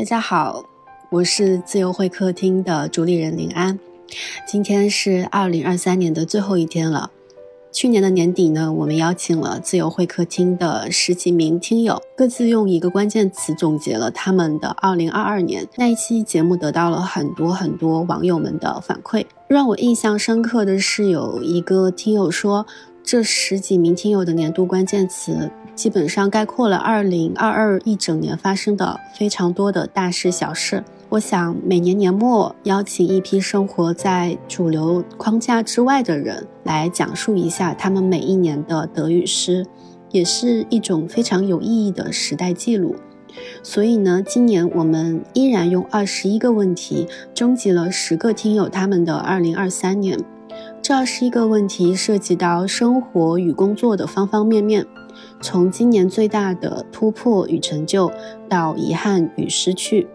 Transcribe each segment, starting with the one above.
大家好，我是自由会客厅的主理人林安。今天是二零二三年的最后一天了。去年的年底呢，我们邀请了自由会客厅的十几名听友，各自用一个关键词总结了他们的二零二二年。那一期节目得到了很多很多网友们的反馈。让我印象深刻的是，有一个听友说，这十几名听友的年度关键词。基本上概括了二零二二一整年发生的非常多的大事小事。我想每年年末邀请一批生活在主流框架之外的人来讲述一下他们每一年的得与失，也是一种非常有意义的时代记录。所以呢，今年我们依然用二十一个问题征集了十个听友他们的二零二三年。这二十一个问题涉及到生活与工作的方方面面。从今年最大的突破与成就到遗憾与失去，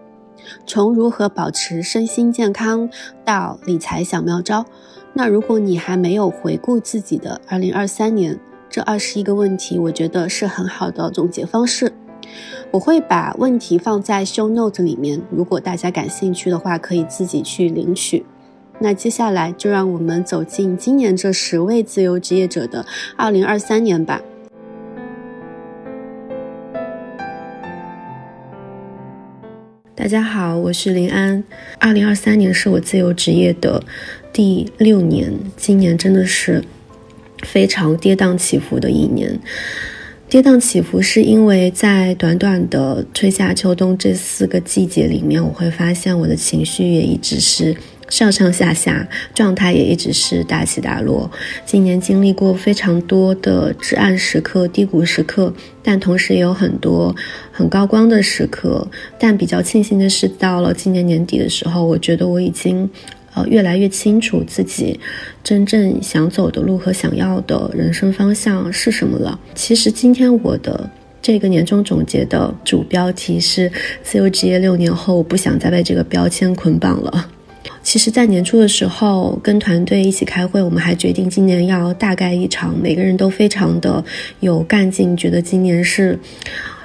从如何保持身心健康到理财小妙招。那如果你还没有回顾自己的2023年，这二十一个问题，我觉得是很好的总结方式。我会把问题放在 show note 里面，如果大家感兴趣的话，可以自己去领取。那接下来就让我们走进今年这十位自由职业者的2023年吧。大家好，我是林安。二零二三年是我自由职业的第六年，今年真的是非常跌宕起伏的一年。跌宕起伏是因为在短短的春夏秋冬这四个季节里面，我会发现我的情绪也一直是。上上下下状态也一直是大起大落。今年经历过非常多的至暗时刻、低谷时刻，但同时也有很多很高光的时刻。但比较庆幸的是，到了今年年底的时候，我觉得我已经呃越来越清楚自己真正想走的路和想要的人生方向是什么了。其实今天我的这个年终总结的主标题是“自由职业六年后，我不想再被这个标签捆绑了”。其实，在年初的时候，跟团队一起开会，我们还决定今年要大干一场，每个人都非常的有干劲，觉得今年是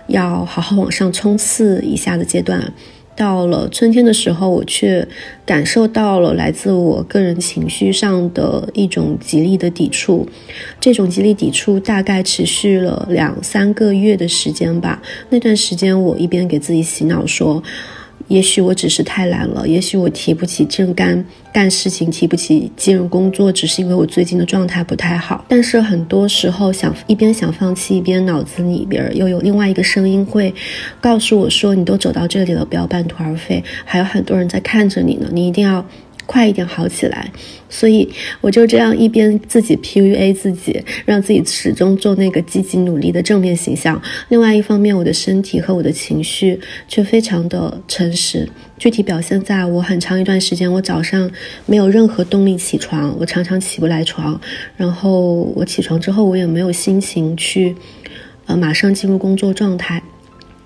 要好好往上冲刺一下的阶段。到了春天的时候，我却感受到了来自我个人情绪上的一种极力的抵触。这种极力抵触大概持续了两三个月的时间吧。那段时间，我一边给自己洗脑说。也许我只是太懒了，也许我提不起正干干事情，提不起进入工作，只是因为我最近的状态不太好。但是很多时候想一边想放弃，一边脑子里边又有另外一个声音会告诉我说：“你都走到这里了，不要半途而废，还有很多人在看着你呢，你一定要。”快一点好起来，所以我就这样一边自己 PUA 自己，让自己始终做那个积极努力的正面形象。另外一方面，我的身体和我的情绪却非常的诚实。具体表现在我很长一段时间，我早上没有任何动力起床，我常常起不来床。然后我起床之后，我也没有心情去，呃，马上进入工作状态。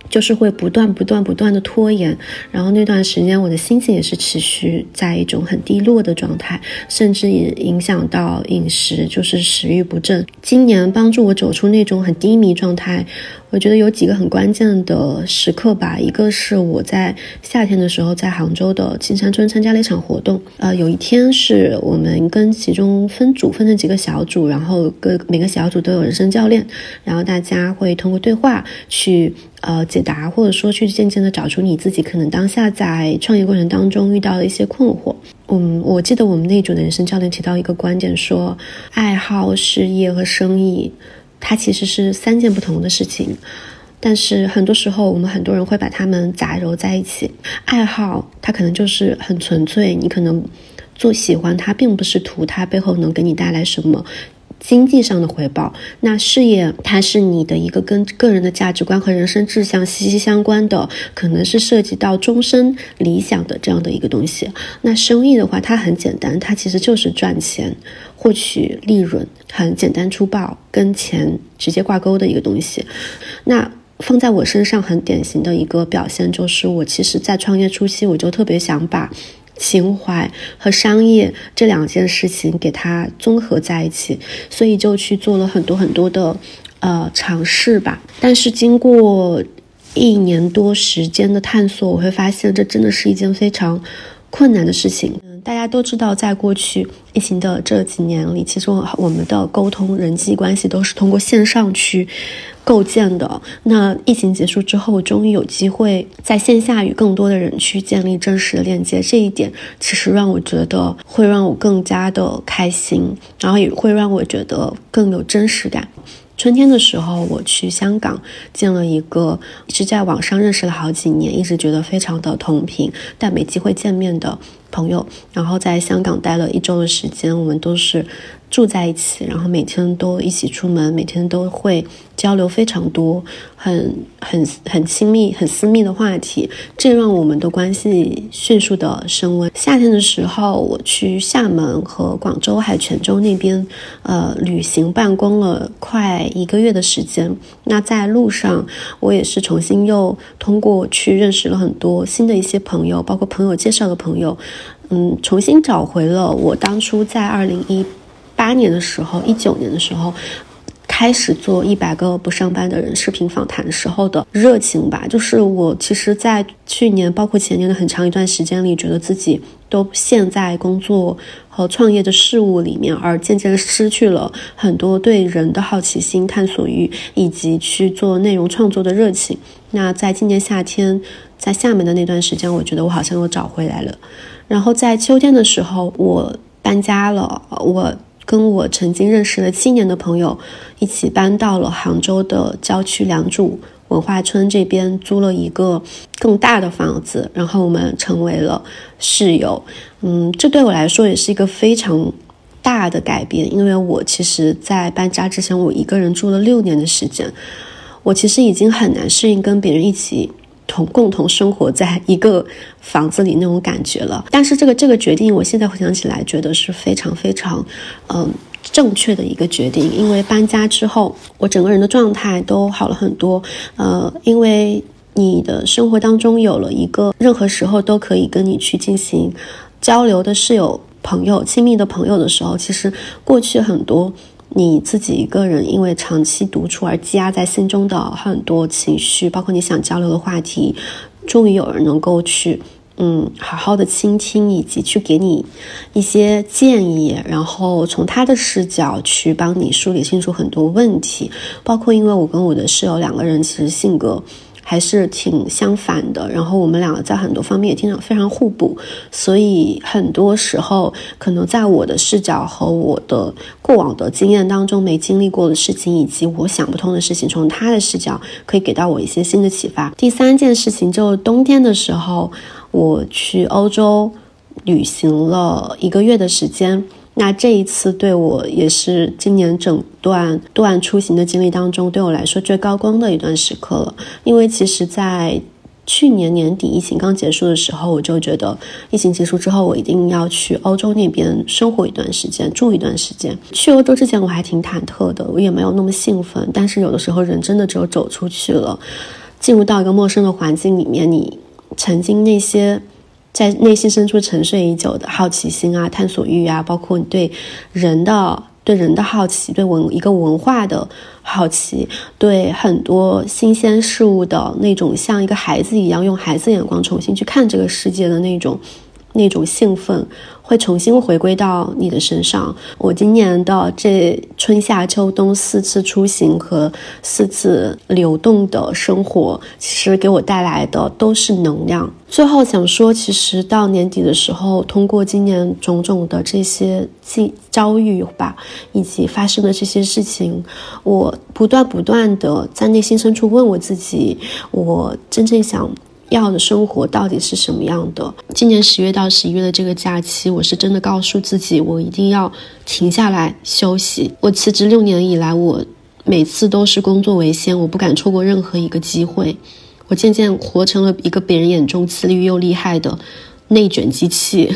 就是会不断、不断、不断的拖延，然后那段时间我的心情也是持续在一种很低落的状态，甚至也影响到饮食，就是食欲不振。今年帮助我走出那种很低迷状态。我觉得有几个很关键的时刻吧，一个是我在夏天的时候在杭州的青山村参加了一场活动，呃，有一天是我们跟其中分组分成几个小组，然后各每个小组都有人生教练，然后大家会通过对话去呃解答，或者说去渐渐的找出你自己可能当下在创业过程当中遇到的一些困惑。嗯，我记得我们那组的人生教练提到一个观点，说爱好、事业和生意。它其实是三件不同的事情，但是很多时候我们很多人会把它们杂糅在一起。爱好它可能就是很纯粹，你可能做喜欢它，并不是图它背后能给你带来什么。经济上的回报，那事业它是你的一个跟个人的价值观和人生志向息息相关的，可能是涉及到终身理想的这样的一个东西。那生意的话，它很简单，它其实就是赚钱、获取利润，很简单粗暴，跟钱直接挂钩的一个东西。那放在我身上很典型的一个表现，就是我其实在创业初期，我就特别想把。情怀和商业这两件事情给它综合在一起，所以就去做了很多很多的呃尝试吧。但是经过一年多时间的探索，我会发现这真的是一件非常困难的事情。嗯，大家都知道，在过去疫情的这几年里，其实我们的沟通、人际关系都是通过线上去构建的。那疫情结束之后，终于有机会在线下与更多的人去建立真实的链接，这一点其实让我觉得会让我更加的开心，然后也会让我觉得更有真实感。春天的时候，我去香港见了一个是在网上认识了好几年，一直觉得非常的同频，但没机会见面的朋友。然后在香港待了一周的时间，我们都是。住在一起，然后每天都一起出门，每天都会交流非常多，很很很亲密、很私密的话题，这让我们的关系迅速的升温。夏天的时候，我去厦门和广州还有泉州那边，呃，旅行办公了快一个月的时间。那在路上，我也是重新又通过去认识了很多新的一些朋友，包括朋友介绍的朋友，嗯，重新找回了我当初在二零一。八年的时候，一九年的时候，开始做一百个不上班的人视频访谈时候的热情吧。就是我其实，在去年包括前年的很长一段时间里，觉得自己都陷在工作和创业的事物里面，而渐渐失去了很多对人的好奇心、探索欲以及去做内容创作的热情。那在今年夏天，在厦门的那段时间，我觉得我好像又找回来了。然后在秋天的时候，我搬家了，我。跟我曾经认识了七年的朋友一起搬到了杭州的郊区良渚文化村这边，租了一个更大的房子，然后我们成为了室友。嗯，这对我来说也是一个非常大的改变，因为我其实，在搬家之前，我一个人住了六年的时间，我其实已经很难适应跟别人一起。同共同生活在一个房子里那种感觉了，但是这个这个决定，我现在回想起来，觉得是非常非常，嗯，正确的一个决定。因为搬家之后，我整个人的状态都好了很多。呃，因为你的生活当中有了一个任何时候都可以跟你去进行交流的室友、朋友、亲密的朋友的时候，其实过去很多。你自己一个人因为长期独处而积压在心中的很多情绪，包括你想交流的话题，终于有人能够去，嗯，好好的倾听，以及去给你一些建议，然后从他的视角去帮你梳理清楚很多问题，包括因为我跟我的室友两个人其实性格。还是挺相反的，然后我们两个在很多方面也经常非常互补，所以很多时候可能在我的视角和我的过往的经验当中没经历过的事情，以及我想不通的事情，从他的视角可以给到我一些新的启发。第三件事情就是冬天的时候，我去欧洲旅行了一个月的时间。那这一次对我也是今年整段段出行的经历当中，对我来说最高光的一段时刻了。因为其实，在去年年底疫情刚结束的时候，我就觉得疫情结束之后，我一定要去欧洲那边生活一段时间，住一段时间。去欧洲之前，我还挺忐忑的，我也没有那么兴奋。但是有的时候，人真的只有走出去了，进入到一个陌生的环境里面，你曾经那些。在内心深处沉睡已久的好奇心啊、探索欲啊，包括你对人的、对人的好奇，对文一个文化的好奇，对很多新鲜事物的那种像一个孩子一样用孩子眼光重新去看这个世界的那种那种兴奋。会重新回归到你的身上。我今年的这春夏秋冬四次出行和四次流动的生活，其实给我带来的都是能量。最后想说，其实到年底的时候，通过今年种种的这些际遭遇吧，以及发生的这些事情，我不断不断的在内心深处问我自己：我真正想。要的生活到底是什么样的？今年十月到十一月的这个假期，我是真的告诉自己，我一定要停下来休息。我辞职六年以来，我每次都是工作为先，我不敢错过任何一个机会。我渐渐活成了一个别人眼中自律又厉害的内卷机器。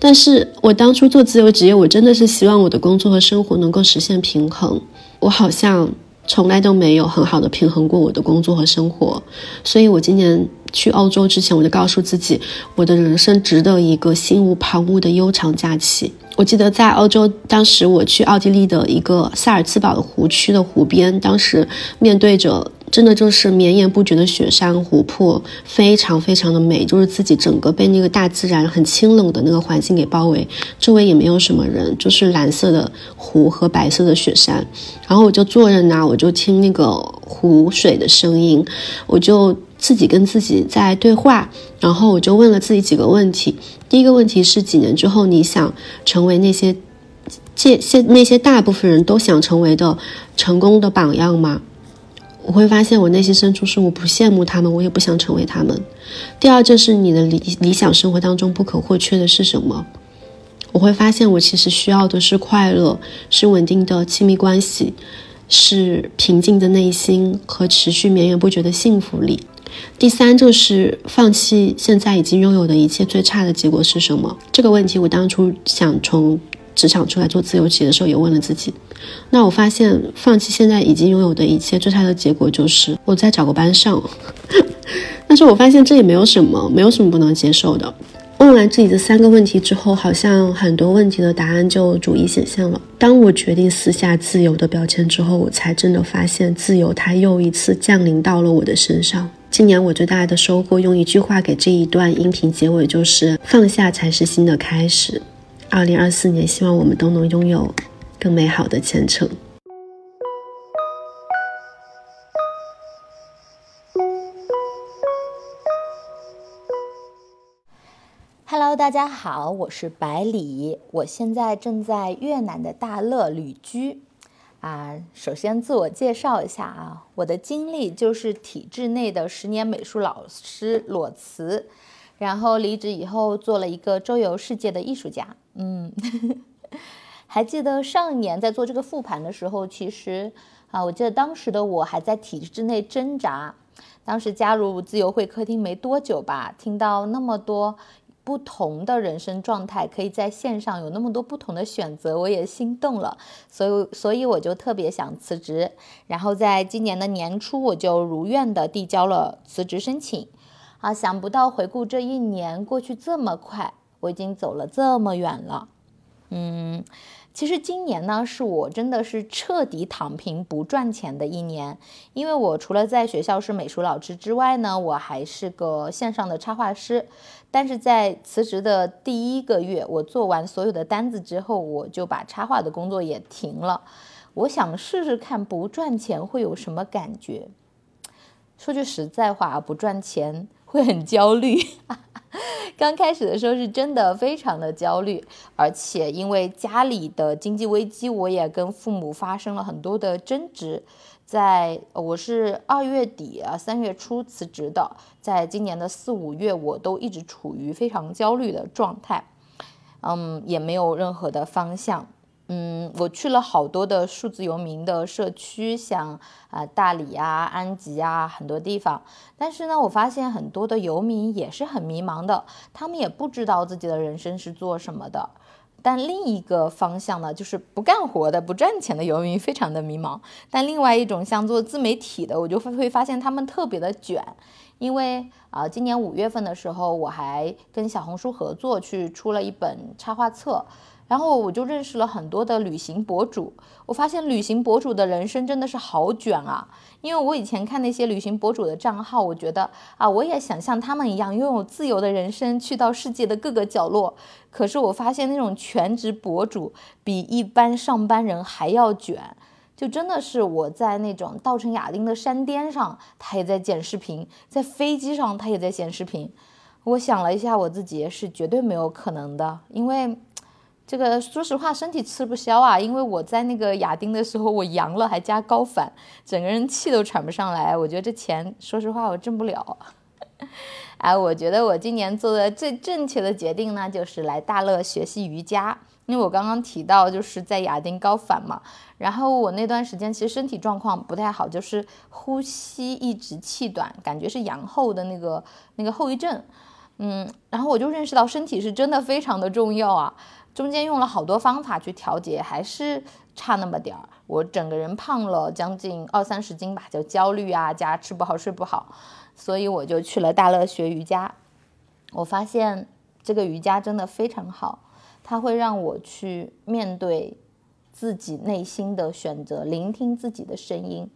但是我当初做自由职业，我真的是希望我的工作和生活能够实现平衡。我好像。从来都没有很好的平衡过我的工作和生活，所以我今年去欧洲之前，我就告诉自己，我的人生值得一个心无旁骛的悠长假期。我记得在欧洲，当时我去奥地利的一个萨尔茨堡的湖区的湖边，当时面对着真的就是绵延不绝的雪山湖泊，非常非常的美，就是自己整个被那个大自然很清冷的那个环境给包围，周围也没有什么人，就是蓝色的湖和白色的雪山。然后我就坐在那，我就听那个湖水的声音，我就自己跟自己在对话。然后我就问了自己几个问题，第一个问题是：几年之后你想成为那些，这现那些大部分人都想成为的成功的榜样吗？我会发现，我内心深处是我不羡慕他们，我也不想成为他们。第二，就是你的理理想生活当中不可或缺的是什么？我会发现，我其实需要的是快乐，是稳定的亲密关系，是平静的内心和持续绵延不绝的幸福力。第三，就是放弃现在已经拥有的一切，最差的结果是什么？这个问题，我当初想从职场出来做自由企业的时候，也问了自己。那我发现，放弃现在已经拥有的一切，最差的结果就是我再找个班上。但是我发现这也没有什么，没有什么不能接受的。问完自己的三个问题之后，好像很多问题的答案就逐一显现了。当我决定撕下自由的标签之后，我才真的发现，自由它又一次降临到了我的身上。今年我最大的收获，用一句话给这一段音频结尾，就是放下才是新的开始。二零二四年，希望我们都能拥有。更美好的前程。Hello，大家好，我是百里，我现在正在越南的大乐旅居。啊，首先自我介绍一下啊，我的经历就是体制内的十年美术老师裸辞，然后离职以后做了一个周游世界的艺术家。嗯。还记得上一年在做这个复盘的时候，其实啊，我记得当时的我还在体制内挣扎。当时加入自由会客厅没多久吧，听到那么多不同的人生状态，可以在线上有那么多不同的选择，我也心动了。所以，所以我就特别想辞职。然后在今年的年初，我就如愿的递交了辞职申请。啊，想不到回顾这一年过去这么快，我已经走了这么远了。嗯。其实今年呢，是我真的是彻底躺平不赚钱的一年，因为我除了在学校是美术老师之外呢，我还是个线上的插画师。但是在辞职的第一个月，我做完所有的单子之后，我就把插画的工作也停了。我想试试看不赚钱会有什么感觉。说句实在话，不赚钱会很焦虑。刚开始的时候是真的非常的焦虑，而且因为家里的经济危机，我也跟父母发生了很多的争执。在我是二月底啊三月初辞职的，在今年的四五月，我都一直处于非常焦虑的状态，嗯，也没有任何的方向。嗯，我去了好多的数字游民的社区，像啊大理啊、安吉啊很多地方，但是呢，我发现很多的游民也是很迷茫的，他们也不知道自己的人生是做什么的。但另一个方向呢，就是不干活的、不赚钱的游民非常的迷茫。但另外一种像做自媒体的，我就会发现他们特别的卷，因为啊，今年五月份的时候，我还跟小红书合作去出了一本插画册。然后我就认识了很多的旅行博主，我发现旅行博主的人生真的是好卷啊！因为我以前看那些旅行博主的账号，我觉得啊，我也想像他们一样拥有自由的人生，去到世界的各个角落。可是我发现那种全职博主比一般上班人还要卷，就真的是我在那种稻城亚丁的山巅上，他也在剪视频；在飞机上，他也在剪视频。我想了一下，我自己是绝对没有可能的，因为。这个说实话，身体吃不消啊！因为我在那个亚丁的时候，我阳了，还加高反，整个人气都喘不上来。我觉得这钱，说实话，我挣不了。哎，我觉得我今年做的最正确的决定呢，就是来大乐学习瑜伽。因为我刚刚提到，就是在亚丁高反嘛，然后我那段时间其实身体状况不太好，就是呼吸一直气短，感觉是阳后的那个那个后遗症。嗯，然后我就认识到身体是真的非常的重要啊。中间用了好多方法去调节，还是差那么点儿。我整个人胖了将近二三十斤吧，就焦虑啊，加吃不好睡不好，所以我就去了大乐学瑜伽。我发现这个瑜伽真的非常好，它会让我去面对自己内心的选择，聆听自己的声音，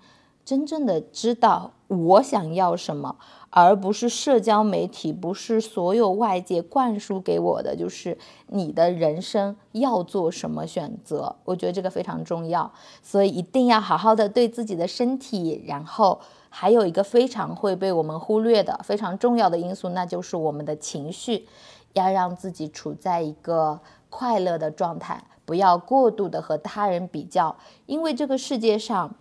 真正的知道我想要什么，而不是社交媒体，不是所有外界灌输给我的，就是你的人生要做什么选择。我觉得这个非常重要，所以一定要好好的对自己的身体。然后还有一个非常会被我们忽略的非常重要的因素，那就是我们的情绪，要让自己处在一个快乐的状态，不要过度的和他人比较，因为这个世界上。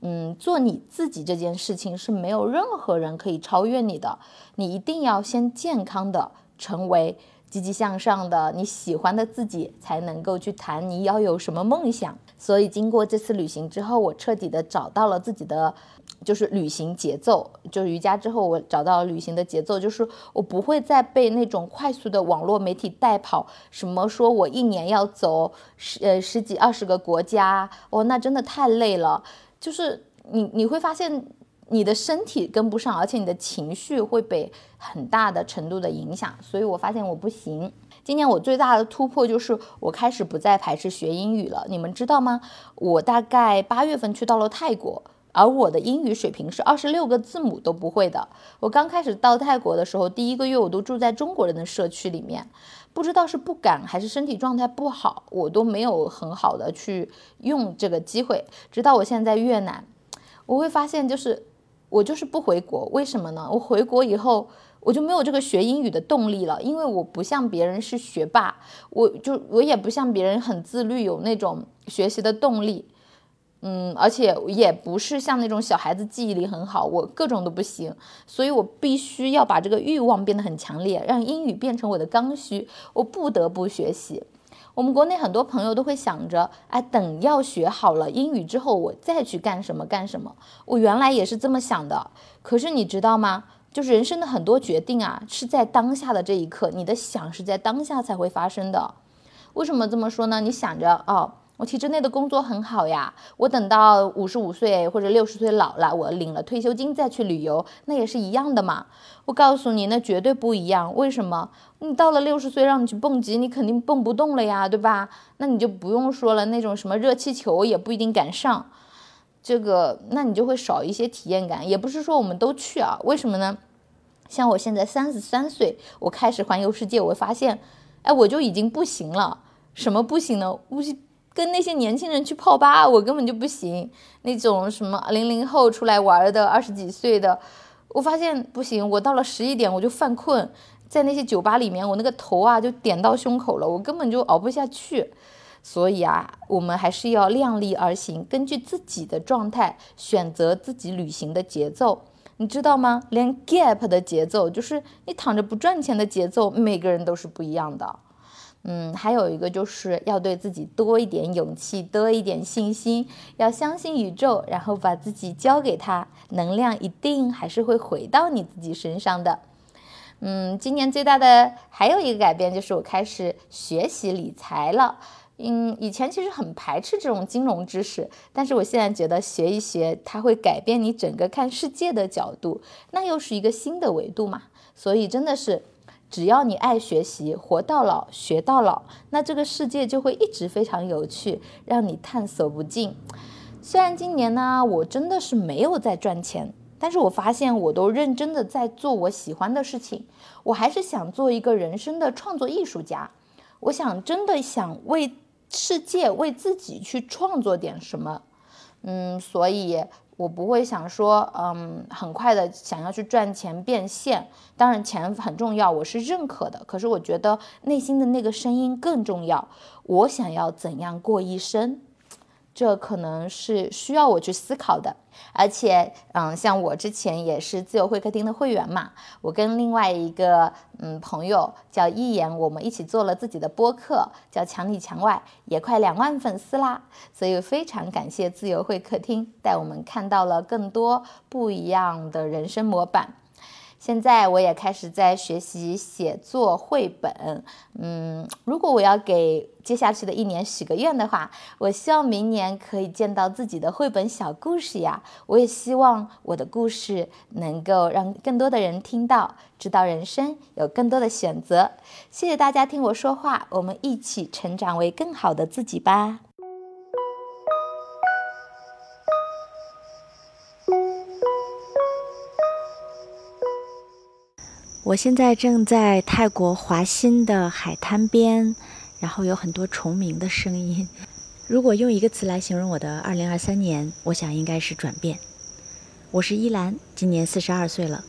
嗯，做你自己这件事情是没有任何人可以超越你的。你一定要先健康的成为积极向上的你喜欢的自己，才能够去谈你要有什么梦想。所以经过这次旅行之后，我彻底的找到了自己的就是旅行节奏。就是瑜伽之后，我找到了旅行的节奏，就是我不会再被那种快速的网络媒体带跑。什么说我一年要走十呃十几二十个国家，哦，那真的太累了。就是你你会发现你的身体跟不上，而且你的情绪会被很大的程度的影响，所以我发现我不行。今年我最大的突破就是我开始不再排斥学英语了。你们知道吗？我大概八月份去到了泰国，而我的英语水平是二十六个字母都不会的。我刚开始到泰国的时候，第一个月我都住在中国人的社区里面。不知道是不敢还是身体状态不好，我都没有很好的去用这个机会。直到我现在在越南，我会发现就是我就是不回国，为什么呢？我回国以后我就没有这个学英语的动力了，因为我不像别人是学霸，我就我也不像别人很自律，有那种学习的动力。嗯，而且也不是像那种小孩子记忆力很好，我各种都不行，所以我必须要把这个欲望变得很强烈，让英语变成我的刚需，我不得不学习。我们国内很多朋友都会想着，哎，等要学好了英语之后，我再去干什么干什么。我原来也是这么想的，可是你知道吗？就是人生的很多决定啊，是在当下的这一刻，你的想是在当下才会发生的。为什么这么说呢？你想着哦。我体制内的工作很好呀，我等到五十五岁或者六十岁老了，我领了退休金再去旅游，那也是一样的嘛。我告诉你，那绝对不一样。为什么？你到了六十岁让你去蹦极，你肯定蹦不动了呀，对吧？那你就不用说了，那种什么热气球也不一定敢上，这个那你就会少一些体验感。也不是说我们都去啊，为什么呢？像我现在三十三岁，我开始环游世界，我发现，哎，我就已经不行了。什么不行呢？不行。跟那些年轻人去泡吧，我根本就不行。那种什么零零后出来玩的二十几岁的，我发现不行。我到了十一点我就犯困，在那些酒吧里面，我那个头啊就点到胸口了，我根本就熬不下去。所以啊，我们还是要量力而行，根据自己的状态选择自己旅行的节奏。你知道吗？连 gap 的节奏，就是你躺着不赚钱的节奏，每个人都是不一样的。嗯，还有一个就是要对自己多一点勇气，多一点信心，要相信宇宙，然后把自己交给他，能量一定还是会回到你自己身上的。嗯，今年最大的还有一个改变就是我开始学习理财了。嗯，以前其实很排斥这种金融知识，但是我现在觉得学一学，它会改变你整个看世界的角度，那又是一个新的维度嘛。所以真的是。只要你爱学习，活到老学到老，那这个世界就会一直非常有趣，让你探索不尽。虽然今年呢，我真的是没有在赚钱，但是我发现我都认真的在做我喜欢的事情。我还是想做一个人生的创作艺术家，我想真的想为世界、为自己去创作点什么。嗯，所以。我不会想说，嗯，很快的想要去赚钱变现。当然，钱很重要，我是认可的。可是，我觉得内心的那个声音更重要。我想要怎样过一生？这可能是需要我去思考的，而且，嗯，像我之前也是自由会客厅的会员嘛，我跟另外一个嗯朋友叫一言，我们一起做了自己的播客，叫墙里墙外，也快两万粉丝啦，所以非常感谢自由会客厅带我们看到了更多不一样的人生模板。现在我也开始在学习写作绘本，嗯，如果我要给接下去的一年许个愿的话，我希望明年可以见到自己的绘本小故事呀。我也希望我的故事能够让更多的人听到，知道人生有更多的选择。谢谢大家听我说话，我们一起成长为更好的自己吧。我现在正在泰国华欣的海滩边，然后有很多虫鸣的声音。如果用一个词来形容我的2023年，我想应该是转变。我是依兰，今年四十二岁了。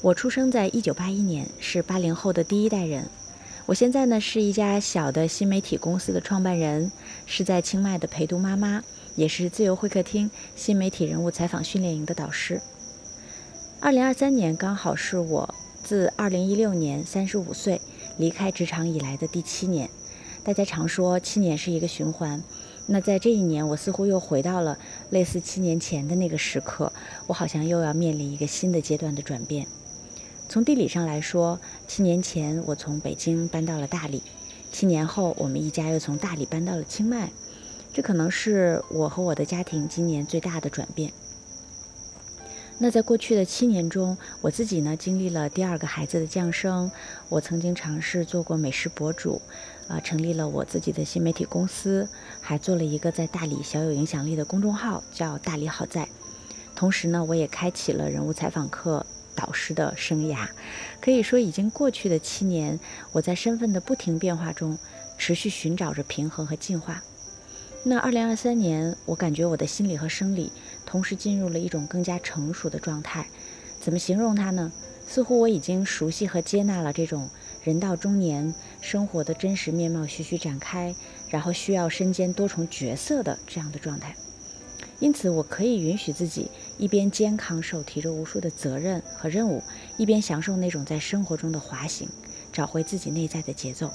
我出生在1981年，是八零后的第一代人。我现在呢是一家小的新媒体公司的创办人，是在清迈的陪读妈妈，也是自由会客厅新媒体人物采访训练营的导师。2023年刚好是我。自2016年35岁离开职场以来的第七年，大家常说七年是一个循环。那在这一年，我似乎又回到了类似七年前的那个时刻，我好像又要面临一个新的阶段的转变。从地理上来说，七年前我从北京搬到了大理，七年后我们一家又从大理搬到了清迈，这可能是我和我的家庭今年最大的转变。那在过去的七年中，我自己呢经历了第二个孩子的降生，我曾经尝试做过美食博主，啊，成立了我自己的新媒体公司，还做了一个在大理小有影响力的公众号，叫大理好在。同时呢，我也开启了人物采访课导师的生涯。可以说，已经过去的七年，我在身份的不停变化中，持续寻找着平衡和进化。那二零二三年，我感觉我的心理和生理同时进入了一种更加成熟的状态。怎么形容它呢？似乎我已经熟悉和接纳了这种人到中年生活的真实面貌徐徐展开，然后需要身兼多重角色的这样的状态。因此，我可以允许自己一边肩扛手提着无数的责任和任务，一边享受那种在生活中的滑行，找回自己内在的节奏。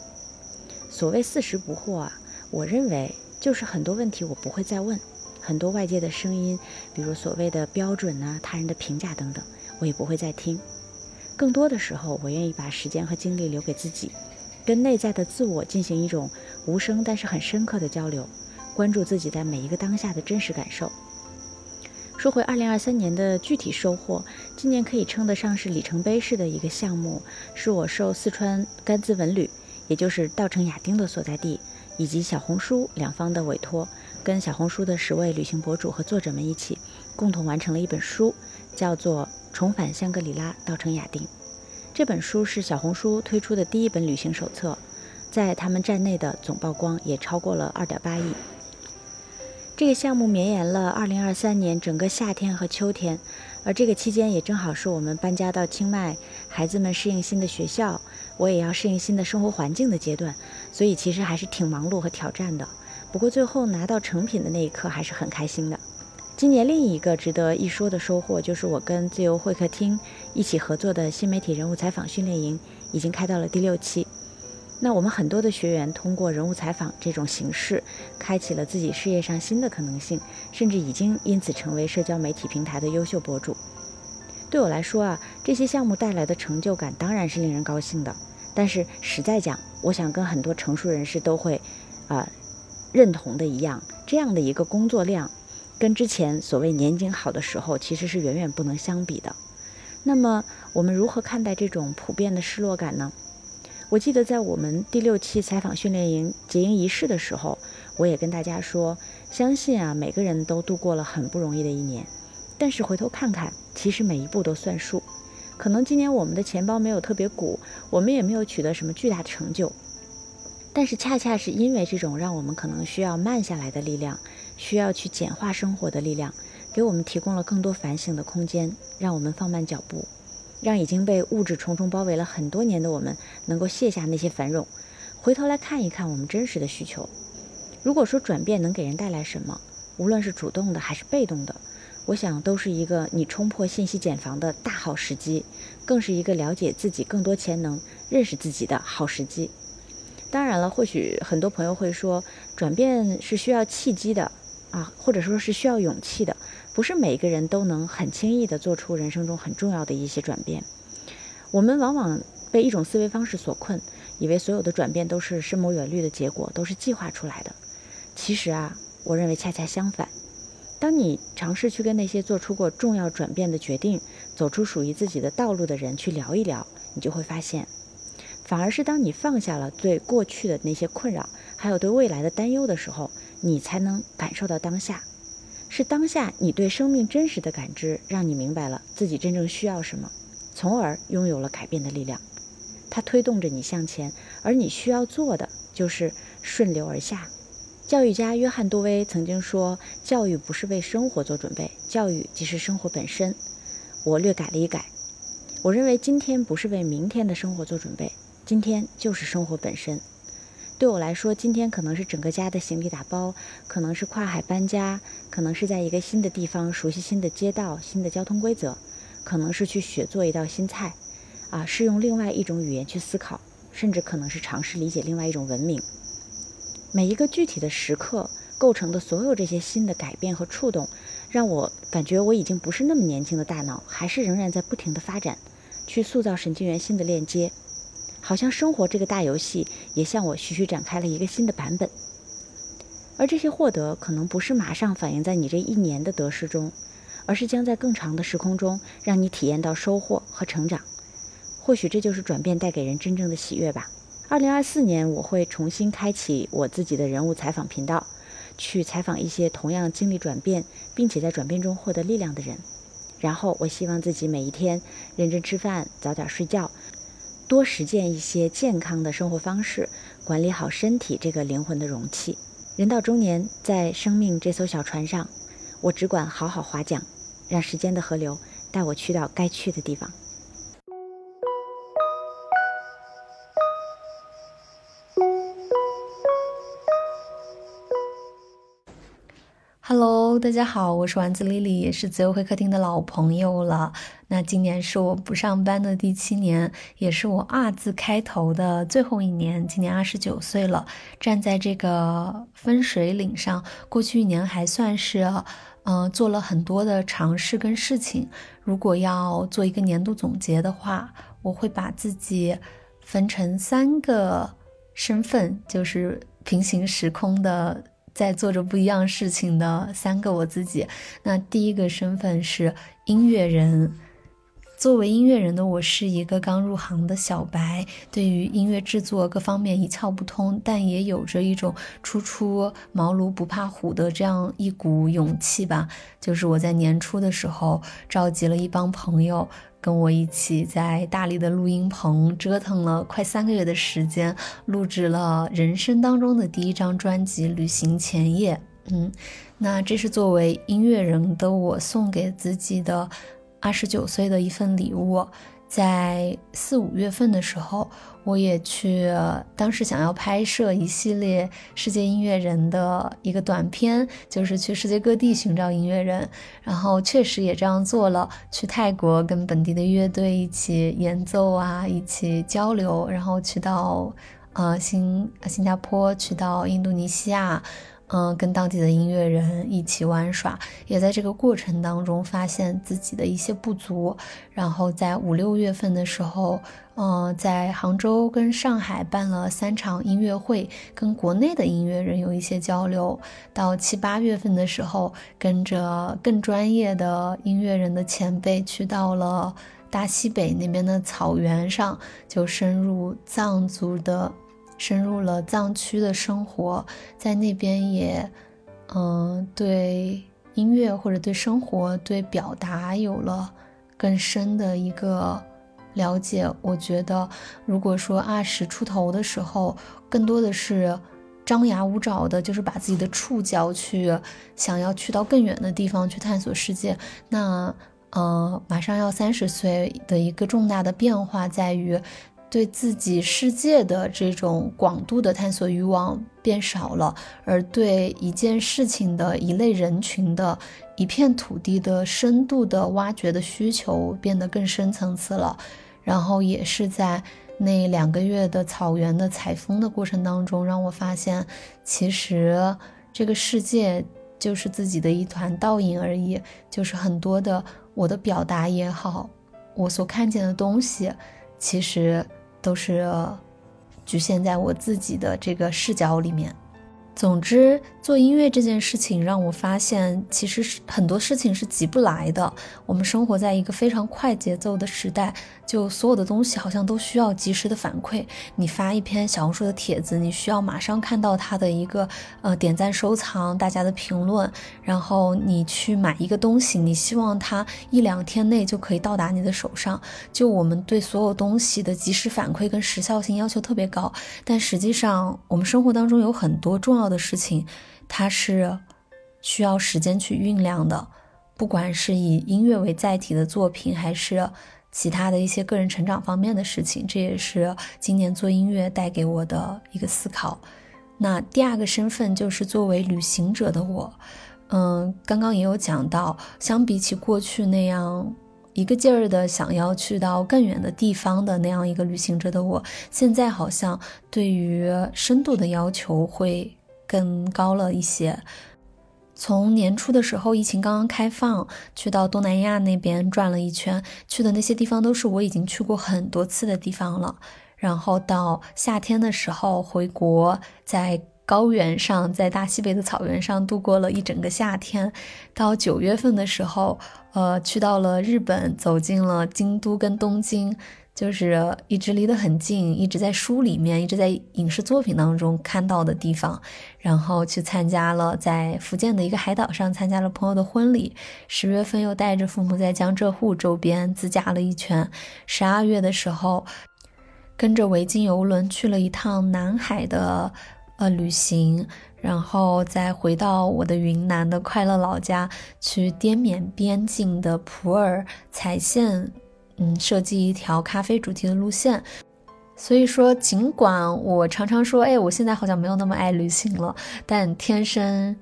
所谓四十不惑啊，我认为。就是很多问题我不会再问，很多外界的声音，比如所谓的标准呐、他人的评价等等，我也不会再听。更多的时候，我愿意把时间和精力留给自己，跟内在的自我进行一种无声但是很深刻的交流，关注自己在每一个当下的真实感受。说回二零二三年的具体收获，今年可以称得上是里程碑式的一个项目，是我受四川甘孜文旅，也就是稻城亚丁的所在地。以及小红书两方的委托，跟小红书的十位旅行博主和作者们一起，共同完成了一本书，叫做《重返香格里拉，稻城亚丁》。这本书是小红书推出的第一本旅行手册，在他们站内的总曝光也超过了二点八亿。这个项目绵延了二零二三年整个夏天和秋天，而这个期间也正好是我们搬家到清迈，孩子们适应新的学校，我也要适应新的生活环境的阶段，所以其实还是挺忙碌和挑战的。不过最后拿到成品的那一刻还是很开心的。今年另一个值得一说的收获，就是我跟自由会客厅一起合作的新媒体人物采访训练营已经开到了第六期。那我们很多的学员通过人物采访这种形式，开启了自己事业上新的可能性，甚至已经因此成为社交媒体平台的优秀博主。对我来说啊，这些项目带来的成就感当然是令人高兴的。但是实在讲，我想跟很多成熟人士都会，啊，认同的一样，这样的一个工作量，跟之前所谓年景好的时候其实是远远不能相比的。那么我们如何看待这种普遍的失落感呢？我记得在我们第六期采访训练营结营仪式的时候，我也跟大家说，相信啊，每个人都度过了很不容易的一年。但是回头看看，其实每一步都算数。可能今年我们的钱包没有特别鼓，我们也没有取得什么巨大的成就。但是恰恰是因为这种让我们可能需要慢下来的力量，需要去简化生活的力量，给我们提供了更多反省的空间，让我们放慢脚步。让已经被物质重重包围了很多年的我们，能够卸下那些繁荣，回头来看一看我们真实的需求。如果说转变能给人带来什么，无论是主动的还是被动的，我想都是一个你冲破信息茧房的大好时机，更是一个了解自己更多潜能、认识自己的好时机。当然了，或许很多朋友会说，转变是需要契机的啊，或者说是需要勇气的。不是每一个人都能很轻易地做出人生中很重要的一些转变。我们往往被一种思维方式所困，以为所有的转变都是深谋远虑的结果，都是计划出来的。其实啊，我认为恰恰相反。当你尝试去跟那些做出过重要转变的决定、走出属于自己的道路的人去聊一聊，你就会发现，反而是当你放下了对过去的那些困扰，还有对未来的担忧的时候，你才能感受到当下。是当下你对生命真实的感知，让你明白了自己真正需要什么，从而拥有了改变的力量。它推动着你向前，而你需要做的就是顺流而下。教育家约翰·杜威曾经说：“教育不是为生活做准备，教育即是生活本身。”我略改了一改，我认为今天不是为明天的生活做准备，今天就是生活本身。对我来说，今天可能是整个家的行李打包，可能是跨海搬家，可能是在一个新的地方熟悉新的街道、新的交通规则，可能是去学做一道新菜，啊，是用另外一种语言去思考，甚至可能是尝试理解另外一种文明。每一个具体的时刻构成的所有这些新的改变和触动，让我感觉我已经不是那么年轻的大脑，还是仍然在不停的发展，去塑造神经元新的链接。好像生活这个大游戏也向我徐徐展开了一个新的版本，而这些获得可能不是马上反映在你这一年的得失中，而是将在更长的时空中让你体验到收获和成长。或许这就是转变带给人真正的喜悦吧。二零二四年我会重新开启我自己的人物采访频道，去采访一些同样经历转变并且在转变中获得力量的人。然后我希望自己每一天认真吃饭，早点睡觉。多实践一些健康的生活方式，管理好身体这个灵魂的容器。人到中年，在生命这艘小船上，我只管好好划桨，让时间的河流带我去到该去的地方。Hello，大家好，我是丸子丽丽也是自由会客厅的老朋友了。那今年是我不上班的第七年，也是我二字开头的最后一年。今年二十九岁了，站在这个分水岭上，过去一年还算是，嗯，做了很多的尝试跟事情。如果要做一个年度总结的话，我会把自己分成三个身份，就是平行时空的。在做着不一样事情的三个我自己。那第一个身份是音乐人，作为音乐人的我是一个刚入行的小白，对于音乐制作各方面一窍不通，但也有着一种初出茅庐不怕虎的这样一股勇气吧。就是我在年初的时候召集了一帮朋友。跟我一起在大理的录音棚折腾了快三个月的时间，录制了人生当中的第一张专辑《旅行前夜》。嗯，那这是作为音乐人的我送给自己的二十九岁的一份礼物。在四五月份的时候，我也去，当时想要拍摄一系列世界音乐人的一个短片，就是去世界各地寻找音乐人，然后确实也这样做了，去泰国跟本地的乐队一起演奏啊，一起交流，然后去到呃新新加坡，去到印度尼西亚。嗯，跟当地的音乐人一起玩耍，也在这个过程当中发现自己的一些不足。然后在五六月份的时候，嗯，在杭州跟上海办了三场音乐会，跟国内的音乐人有一些交流。到七八月份的时候，跟着更专业的音乐人的前辈去到了大西北那边的草原上，就深入藏族的。深入了藏区的生活，在那边也，嗯，对音乐或者对生活、对表达有了更深的一个了解。我觉得，如果说二十出头的时候，更多的是张牙舞爪的，就是把自己的触角去想要去到更远的地方去探索世界，那，呃，马上要三十岁的一个重大的变化在于。对自己世界的这种广度的探索欲望变少了，而对一件事情的一类人群的一片土地的深度的挖掘的需求变得更深层次了。然后也是在那两个月的草原的采风的过程当中，让我发现，其实这个世界就是自己的一团倒影而已，就是很多的我的表达也好，我所看见的东西，其实。都是局限在我自己的这个视角里面。总之，做音乐这件事情让我发现，其实是很多事情是急不来的。我们生活在一个非常快节奏的时代，就所有的东西好像都需要及时的反馈。你发一篇小红书的帖子，你需要马上看到它的一个呃点赞、收藏、大家的评论。然后你去买一个东西，你希望它一两天内就可以到达你的手上。就我们对所有东西的及时反馈跟时效性要求特别高，但实际上我们生活当中有很多重要。的事情，它是需要时间去酝酿的。不管是以音乐为载体的作品，还是其他的一些个人成长方面的事情，这也是今年做音乐带给我的一个思考。那第二个身份就是作为旅行者的我，嗯，刚刚也有讲到，相比起过去那样一个劲儿的想要去到更远的地方的那样一个旅行者的我，现在好像对于深度的要求会。更高了一些。从年初的时候，疫情刚刚开放，去到东南亚那边转了一圈，去的那些地方都是我已经去过很多次的地方了。然后到夏天的时候回国，在高原上，在大西北的草原上度过了一整个夏天。到九月份的时候，呃，去到了日本，走进了京都跟东京。就是一直离得很近，一直在书里面，一直在影视作品当中看到的地方，然后去参加了在福建的一个海岛上参加了朋友的婚礼。十月份又带着父母在江浙沪周边自驾了一圈。十二月的时候，跟着维京游轮去了一趟南海的呃旅行，然后再回到我的云南的快乐老家，去滇缅边境的普洱采线。嗯，设计一条咖啡主题的路线。所以说，尽管我常常说，哎，我现在好像没有那么爱旅行了，但天生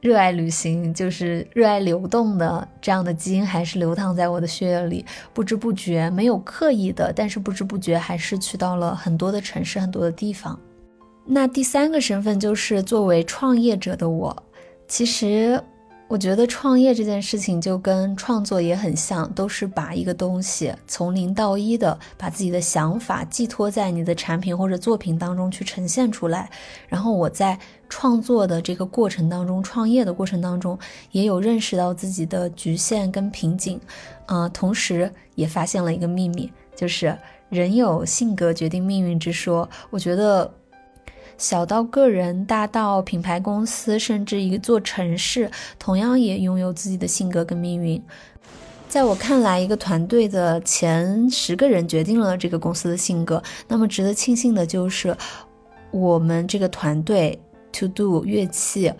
热爱旅行，就是热爱流动的这样的基因还是流淌在我的血液里。不知不觉，没有刻意的，但是不知不觉还是去到了很多的城市，很多的地方。那第三个身份就是作为创业者的我，其实。我觉得创业这件事情就跟创作也很像，都是把一个东西从零到一的，把自己的想法寄托在你的产品或者作品当中去呈现出来。然后我在创作的这个过程当中，创业的过程当中，也有认识到自己的局限跟瓶颈，呃，同时也发现了一个秘密，就是人有性格决定命运之说。我觉得。小到个人，大到品牌公司，甚至一座城市，同样也拥有自己的性格跟命运。在我看来，一个团队的前十个人决定了这个公司的性格。那么值得庆幸的就是，我们这个团队 To Do 乐器，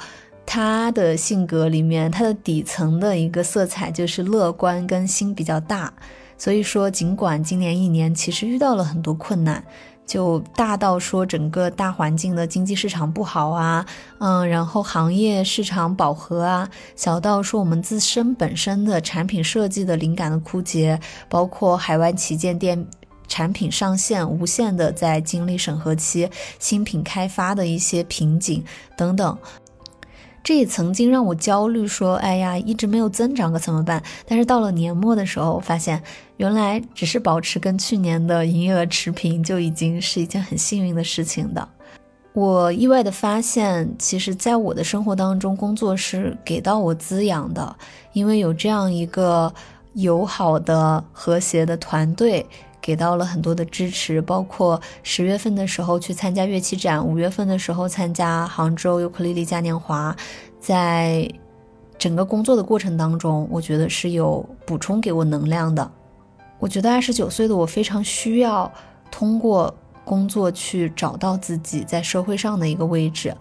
它的性格里面，它的底层的一个色彩就是乐观跟心比较大。所以说，尽管今年一年其实遇到了很多困难。就大到说整个大环境的经济市场不好啊，嗯，然后行业市场饱和啊，小到说我们自身本身的产品设计的灵感的枯竭，包括海外旗舰店产品上线无限的在经历审核期，新品开发的一些瓶颈等等。这也曾经让我焦虑，说：“哎呀，一直没有增长，可怎么办？”但是到了年末的时候，发现原来只是保持跟去年的营业额持平，就已经是一件很幸运的事情的。我意外的发现，其实在我的生活当中，工作是给到我滋养的，因为有这样一个友好的、和谐的团队。给到了很多的支持，包括十月份的时候去参加乐器展，五月份的时候参加杭州尤克里里嘉年华，在整个工作的过程当中，我觉得是有补充给我能量的。我觉得二十九岁的我非常需要通过工作去找到自己在社会上的一个位置。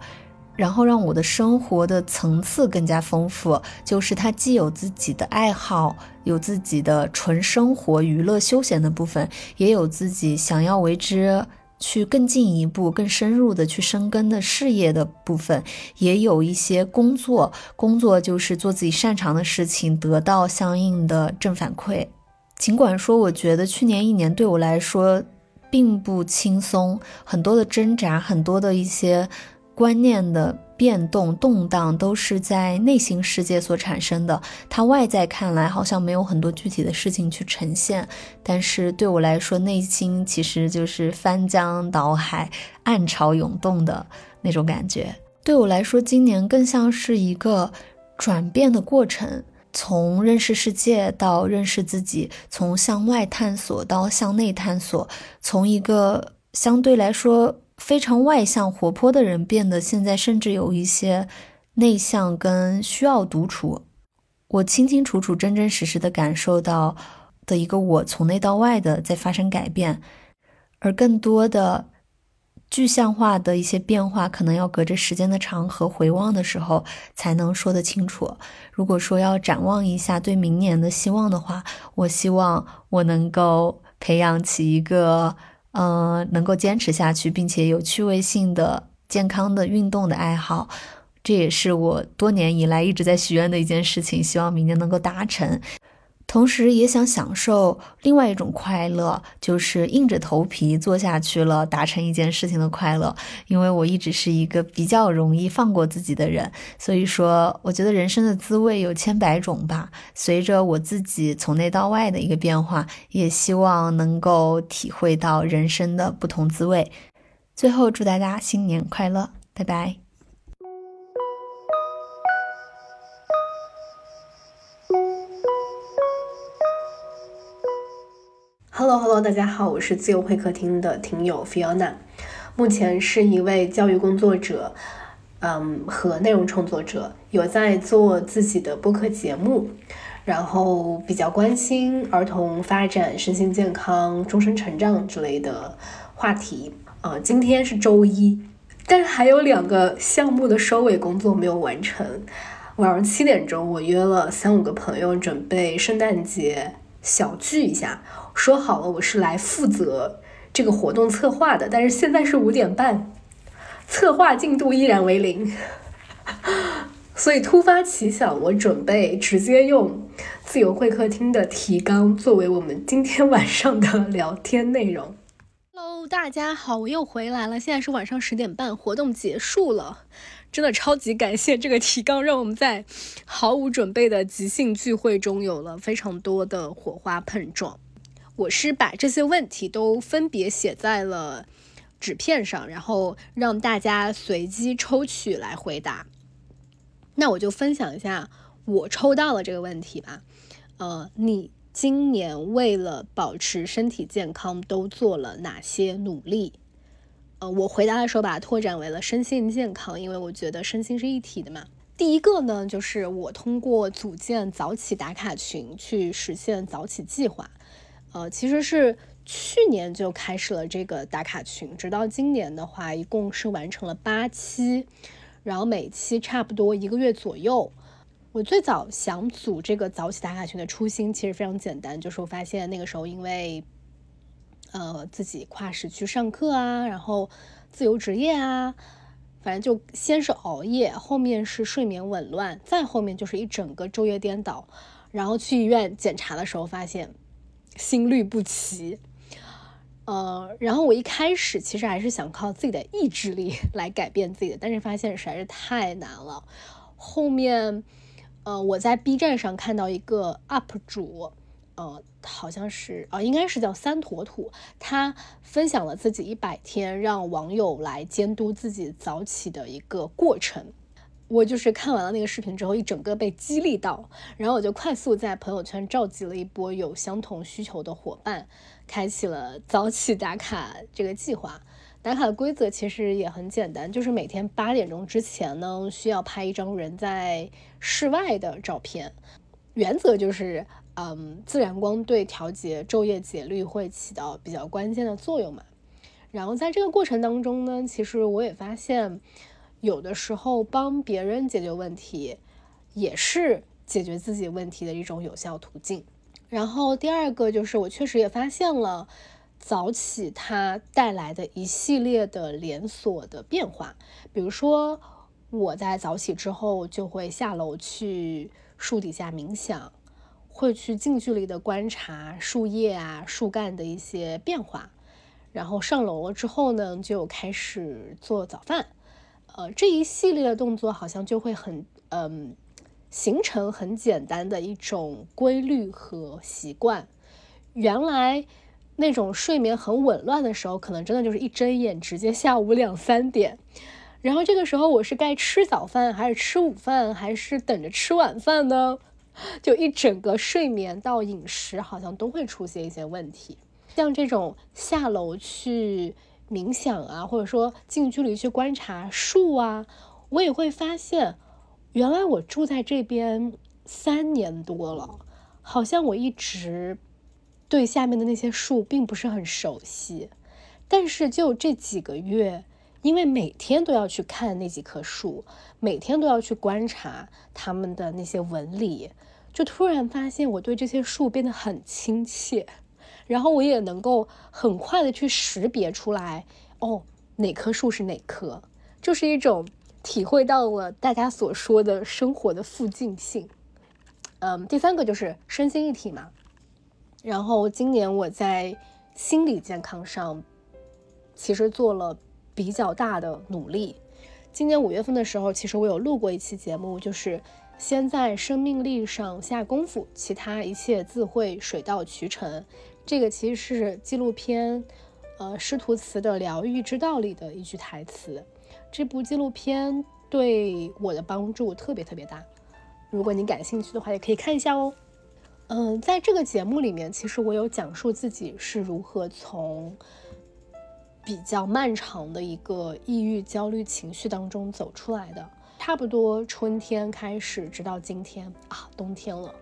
然后让我的生活的层次更加丰富，就是它既有自己的爱好，有自己的纯生活、娱乐、休闲的部分，也有自己想要为之去更进一步、更深入的去深耕的事业的部分，也有一些工作，工作就是做自己擅长的事情，得到相应的正反馈。尽管说，我觉得去年一年对我来说并不轻松，很多的挣扎，很多的一些。观念的变动、动荡都是在内心世界所产生的。它外在看来好像没有很多具体的事情去呈现，但是对我来说，内心其实就是翻江倒海、暗潮涌动的那种感觉。对我来说，今年更像是一个转变的过程，从认识世界到认识自己，从向外探索到向内探索，从一个相对来说非常外向、活泼的人，变得现在甚至有一些内向跟需要独处。我清清楚楚、真真实实的感受到的一个我，从内到外的在发生改变，而更多的。具象化的一些变化，可能要隔着时间的长河回望的时候才能说得清楚。如果说要展望一下对明年的希望的话，我希望我能够培养起一个，嗯，能够坚持下去并且有趣味性的健康的运动的爱好。这也是我多年以来一直在许愿的一件事情，希望明年能够达成。同时也想享受另外一种快乐，就是硬着头皮做下去了，达成一件事情的快乐。因为我一直是一个比较容易放过自己的人，所以说我觉得人生的滋味有千百种吧。随着我自己从内到外的一个变化，也希望能够体会到人生的不同滋味。最后祝大家新年快乐，拜拜。Hello，Hello，大家好，我是自由会客厅的听友 Fiona，目前是一位教育工作者，嗯，和内容创作者，有在做自己的播客节目，然后比较关心儿童发展、身心健康、终身成长之类的话题。呃，今天是周一，但是还有两个项目的收尾工作没有完成。晚上七点钟，我约了三五个朋友准备圣诞节小聚一下。说好了，我是来负责这个活动策划的，但是现在是五点半，策划进度依然为零，所以突发奇想，我准备直接用自由会客厅的提纲作为我们今天晚上的聊天内容。Hello，大家好，我又回来了，现在是晚上十点半，活动结束了。真的超级感谢这个提纲，让我们在毫无准备的即兴聚会中有了非常多的火花碰撞。我是把这些问题都分别写在了纸片上，然后让大家随机抽取来回答。那我就分享一下我抽到了这个问题吧。呃，你今年为了保持身体健康都做了哪些努力？呃，我回答的时候把它拓展为了身心健康，因为我觉得身心是一体的嘛。第一个呢，就是我通过组建早起打卡群去实现早起计划。呃，其实是去年就开始了这个打卡群，直到今年的话，一共是完成了八期，然后每期差不多一个月左右。我最早想组这个早起打卡群的初心其实非常简单，就是我发现那个时候因为，呃，自己跨时区上课啊，然后自由职业啊，反正就先是熬夜，后面是睡眠紊乱，再后面就是一整个昼夜颠倒，然后去医院检查的时候发现。心律不齐，呃，然后我一开始其实还是想靠自己的意志力 来改变自己的，但是发现实在是太难了。后面，呃，我在 B 站上看到一个 UP 主，呃，好像是啊，应该是叫三坨土，他分享了自己一百天让网友来监督自己早起的一个过程。我就是看完了那个视频之后，一整个被激励到，然后我就快速在朋友圈召集了一波有相同需求的伙伴，开启了早起打卡这个计划。打卡的规则其实也很简单，就是每天八点钟之前呢，需要拍一张人在室外的照片。原则就是，嗯，自然光对调节昼夜节律会起到比较关键的作用嘛。然后在这个过程当中呢，其实我也发现。有的时候帮别人解决问题，也是解决自己问题的一种有效途径。然后第二个就是，我确实也发现了早起它带来的一系列的连锁的变化。比如说，我在早起之后就会下楼去树底下冥想，会去近距离的观察树叶啊、树干的一些变化。然后上楼了之后呢，就开始做早饭。呃，这一系列的动作好像就会很嗯，形成很简单的一种规律和习惯。原来那种睡眠很紊乱的时候，可能真的就是一睁眼直接下午两三点，然后这个时候我是该吃早饭还是吃午饭，还是等着吃晚饭呢？就一整个睡眠到饮食好像都会出现一些问题。像这种下楼去冥想啊，或者说近距离去观察树啊，我也会发现，原来我住在这边三年多了，好像我一直对下面的那些树并不是很熟悉。但是就这几个月，因为每天都要去看那几棵树，每天都要去观察它们的那些纹理，就突然发现我对这些树变得很亲切，然后我也能够很快的去识别出来，哦，哪棵树是哪棵，就是一种体会到了大家所说的生活的附近性。嗯，第三个就是身心一体嘛，然后今年我在心理健康上。其实做了比较大的努力。今年五月份的时候，其实我有录过一期节目，就是先在生命力上下功夫，其他一切自会水到渠成。这个其实是纪录片，呃，师徒词的疗愈之道里的一句台词。这部纪录片对我的帮助特别特别大。如果你感兴趣的话，也可以看一下哦。嗯，在这个节目里面，其实我有讲述自己是如何从。比较漫长的一个抑郁、焦虑情绪当中走出来的，差不多春天开始，直到今天啊，冬天了，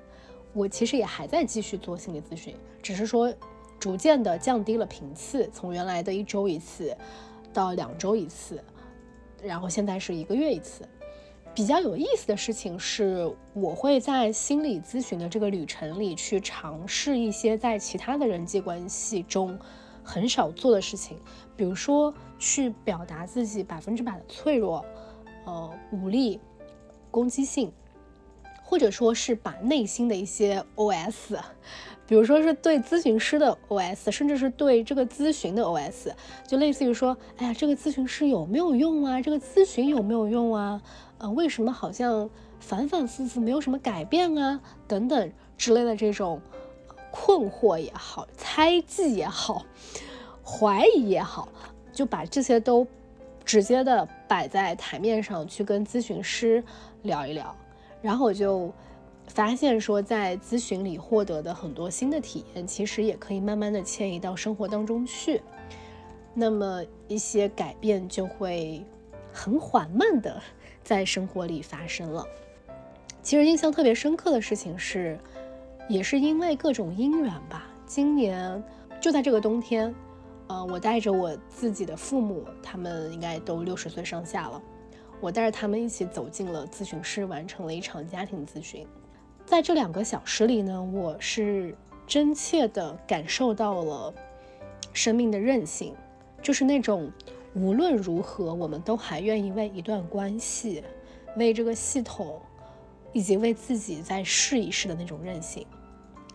我其实也还在继续做心理咨询，只是说逐渐的降低了频次，从原来的一周一次到两周一次，然后现在是一个月一次。比较有意思的事情是，我会在心理咨询的这个旅程里去尝试一些在其他的人际关系中。很少做的事情，比如说去表达自己百分之百的脆弱，呃，无力、攻击性，或者说是把内心的一些 OS，比如说是对咨询师的 OS，甚至是对这个咨询的 OS，就类似于说，哎呀，这个咨询师有没有用啊？这个咨询有没有用啊？呃，为什么好像反反复复没有什么改变啊？等等之类的这种。困惑也好，猜忌也好，怀疑也好，就把这些都直接的摆在台面上去跟咨询师聊一聊，然后我就发现说，在咨询里获得的很多新的体验，其实也可以慢慢的迁移到生活当中去，那么一些改变就会很缓慢的在生活里发生了。其实印象特别深刻的事情是。也是因为各种因缘吧，今年就在这个冬天，呃，我带着我自己的父母，他们应该都六十岁上下了，我带着他们一起走进了咨询室，完成了一场家庭咨询。在这两个小时里呢，我是真切的感受到了生命的韧性，就是那种无论如何，我们都还愿意为一段关系、为这个系统，以及为自己再试一试的那种韧性。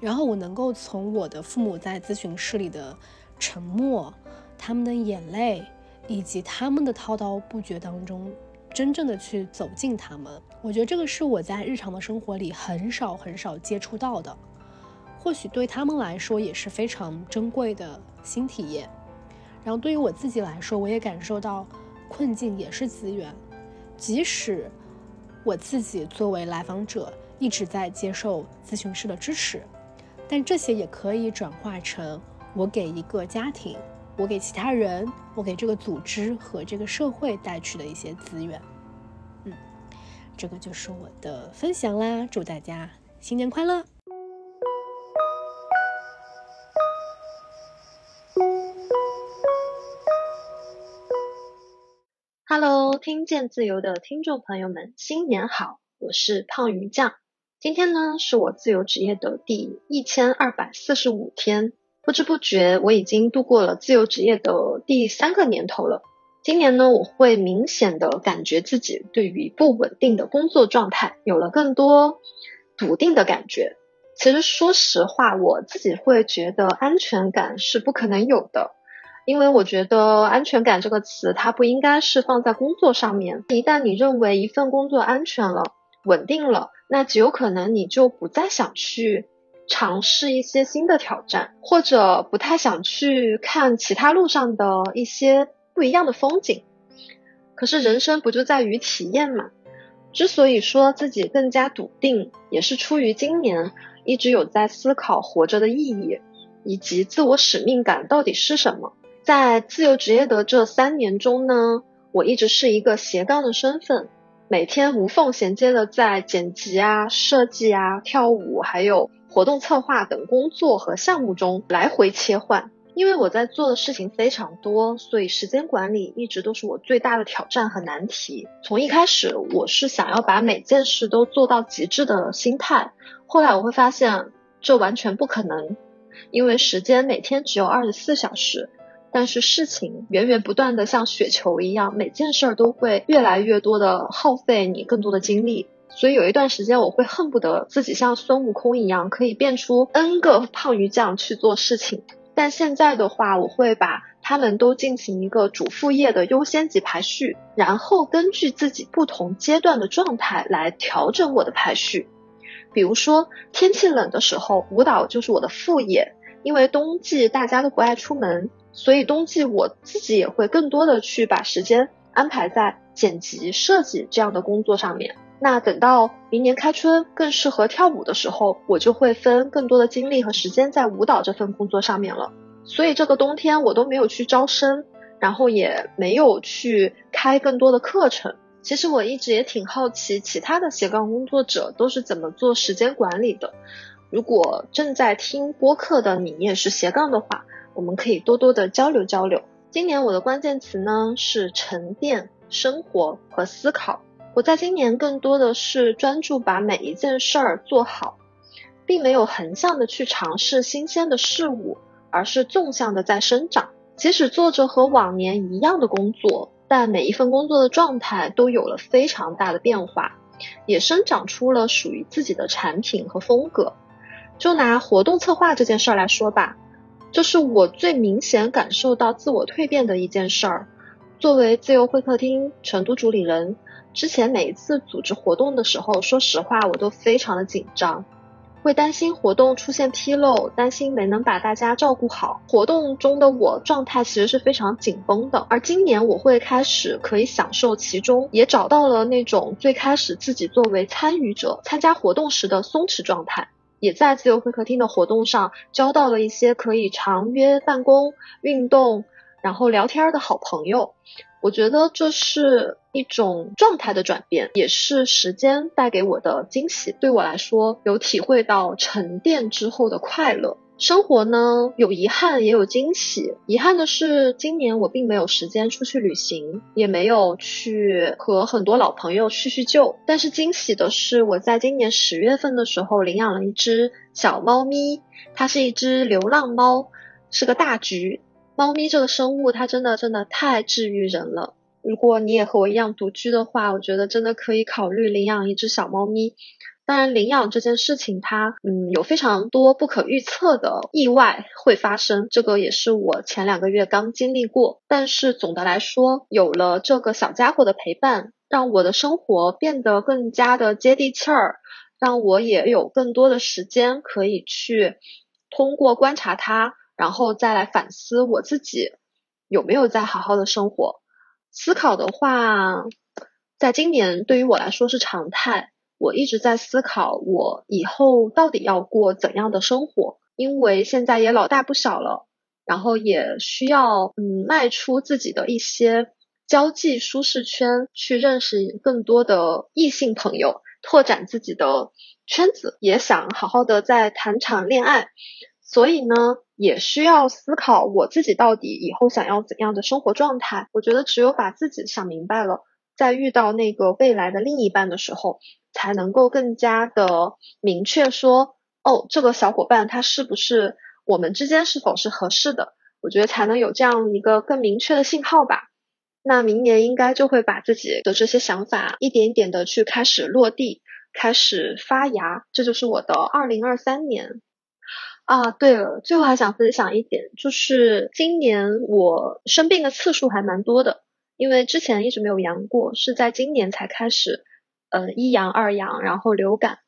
然后我能够从我的父母在咨询室里的沉默、他们的眼泪以及他们的滔滔不绝当中，真正的去走进他们。我觉得这个是我在日常的生活里很少很少接触到的，或许对他们来说也是非常珍贵的新体验。然后对于我自己来说，我也感受到困境也是资源，即使我自己作为来访者一直在接受咨询师的支持。但这些也可以转化成我给一个家庭，我给其他人，我给这个组织和这个社会带去的一些资源。嗯，这个就是我的分享啦，祝大家新年快乐！Hello，听见自由的听众朋友们，新年好，我是胖鱼酱。今天呢，是我自由职业的第一千二百四十五天，不知不觉我已经度过了自由职业的第三个年头了。今年呢，我会明显的感觉自己对于不稳定的工作状态有了更多笃定的感觉。其实说实话，我自己会觉得安全感是不可能有的，因为我觉得安全感这个词它不应该是放在工作上面。一旦你认为一份工作安全了、稳定了，那极有可能你就不再想去尝试一些新的挑战，或者不太想去看其他路上的一些不一样的风景。可是人生不就在于体验嘛？之所以说自己更加笃定，也是出于今年一直有在思考活着的意义，以及自我使命感到底是什么。在自由职业的这三年中呢，我一直是一个斜杠的身份，每天无缝衔接的在剪辑啊、设计啊、跳舞，还有活动策划等工作和项目中来回切换。因为我在做的事情非常多，所以时间管理一直都是我最大的挑战和难题。从一开始，我是想要把每件事都做到极致的心态，后来我会发现这完全不可能，因为时间每天只有二十四小时，但是事情源源不断的像雪球一样，每件事儿都会越来越多的耗费你更多的精力。所以有一段时间，我会恨不得自己像孙悟空一样，可以变出 N 个胖鱼酱去做事情。但现在的话，我会把它们都进行一个主副业的优先级排序，然后根据自己不同阶段的状态来调整我的排序。比如说天气冷的时候，舞蹈就是我的副业，因为冬季大家都不爱出门，所以冬季我自己也会更多的去把时间安排在剪辑、设计这样的工作上面。那等到明年开春更适合跳舞的时候，我就会分更多的精力和时间在舞蹈这份工作上面了。所以这个冬天我都没有去招生，然后也没有去开更多的课程。其实我一直也挺好奇，其他的斜杠工作者都是怎么做时间管理的。如果正在听播客的你也是斜杠的话，我们可以多多的交流交流。今年我的关键词呢是沉淀、生活和思考。我在今年更多的是专注把每一件事儿做好，并没有横向的去尝试新鲜的事物，而是纵向的在生长。即使做着和往年一样的工作，但每一份工作的状态都有了非常大的变化，也生长出了属于自己的产品和风格。就拿活动策划这件事儿来说吧，这是我最明显感受到自我蜕变的一件事儿。作为自由会客厅成都主理人。之前每一次组织活动的时候，说实话我都非常的紧张，会担心活动出现纰漏，担心没能把大家照顾好。活动中的我状态其实是非常紧绷的，而今年我会开始可以享受其中，也找到了那种最开始自己作为参与者参加活动时的松弛状态，也在自由会客厅的活动上交到了一些可以常约办公、运动，然后聊天的好朋友。我觉得这是一种状态的转变，也是时间带给我的惊喜。对我来说，有体会到沉淀之后的快乐。生活呢，有遗憾，也有惊喜。遗憾的是，今年我并没有时间出去旅行，也没有去和很多老朋友叙叙旧。但是惊喜的是，我在今年十月份的时候领养了一只小猫咪，它是一只流浪猫，是个大橘。猫咪这个生物，它真的真的太治愈人了。如果你也和我一样独居的话，我觉得真的可以考虑领养一只小猫咪。当然，领养这件事情，它嗯有非常多不可预测的意外会发生，这个也是我前两个月刚经历过。但是总的来说，有了这个小家伙的陪伴，让我的生活变得更加的接地气儿，让我也有更多的时间可以去通过观察它。然后再来反思我自己有没有在好好的生活。思考的话，在今年对于我来说是常态。我一直在思考我以后到底要过怎样的生活，因为现在也老大不小了，然后也需要嗯迈出自己的一些交际舒适圈，去认识更多的异性朋友，拓展自己的圈子，也想好好的再谈场恋爱。所以呢，也需要思考我自己到底以后想要怎样的生活状态。我觉得只有把自己想明白了，在遇到那个未来的另一半的时候，才能够更加的明确说，哦，这个小伙伴他是不是我们之间是否是合适的？我觉得才能有这样一个更明确的信号吧。那明年应该就会把自己的这些想法一点一点的去开始落地，开始发芽。这就是我的二零二三年。啊，对了，最后还想分享一点，就是今年我生病的次数还蛮多的，因为之前一直没有阳过，是在今年才开始，呃，一阳二阳，然后流感，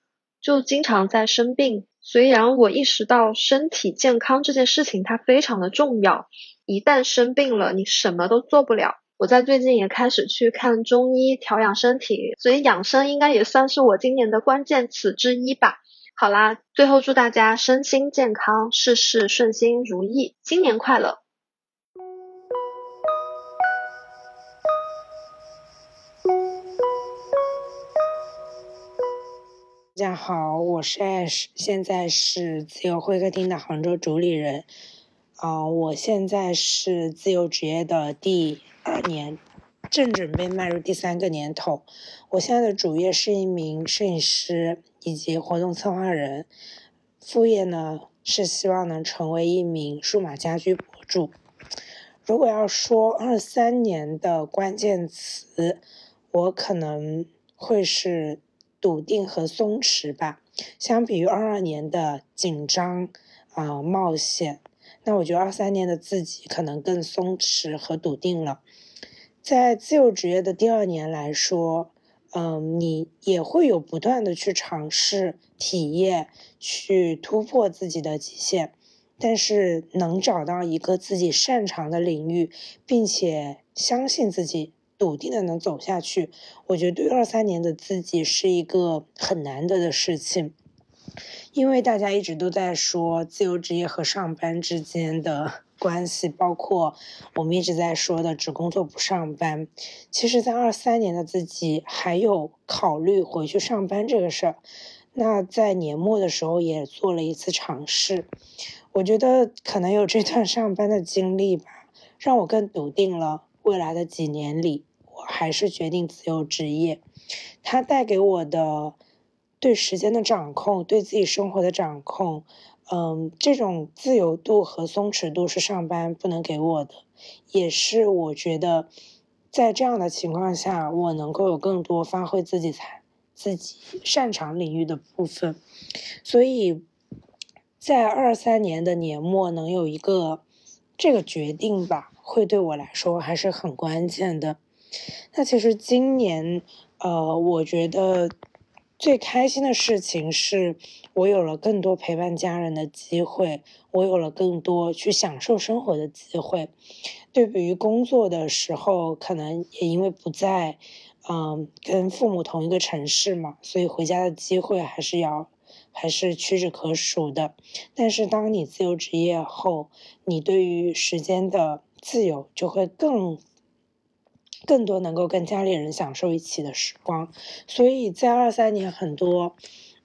就经常在生病，虽然我意识到身体健康这件事情它非常的重要，一旦生病了，你什么都做不了，我在最近也开始去看中医调养身体，所以养生应该也算是我今年的关键词之一吧。好啦，最后祝大家身心健康，事事顺心如意，新年快乐！大家好，我是 Ash，现在是自由会客厅的杭州主理人。啊，我现在是自由职业的第二年，正准备迈入第三个年头。我现在的主业是一名摄影师以及活动策划人，副业呢是希望能成为一名数码家居博主。如果要说二三年的关键词，我可能会是。笃定和松弛吧，相比于二二年的紧张啊冒险，那我觉得二三年的自己可能更松弛和笃定了。在自由职业的第二年来说，嗯，你也会有不断的去尝试、体验、去突破自己的极限，但是能找到一个自己擅长的领域，并且相信自己。笃定的能走下去，我觉得对二三年的自己是一个很难得的事情，因为大家一直都在说自由职业和上班之间的关系，包括我们一直在说的只工作不上班。其实，在二三年的自己还有考虑回去上班这个事儿，那在年末的时候也做了一次尝试，我觉得可能有这段上班的经历吧，让我更笃定了。未来的几年里，我还是决定自由职业。它带给我的对时间的掌控，对自己生活的掌控，嗯，这种自由度和松弛度是上班不能给我的，也是我觉得在这样的情况下，我能够有更多发挥自己才自己擅长领域的部分。所以在二三年的年末能有一个这个决定吧。会对我来说还是很关键的。那其实今年，呃，我觉得最开心的事情是我有了更多陪伴家人的机会，我有了更多去享受生活的机会。对比于工作的时候，可能也因为不在，嗯，跟父母同一个城市嘛，所以回家的机会还是要。还是屈指可数的，但是当你自由职业后，你对于时间的自由就会更更多，能够跟家里人享受一起的时光。所以在二三年，很多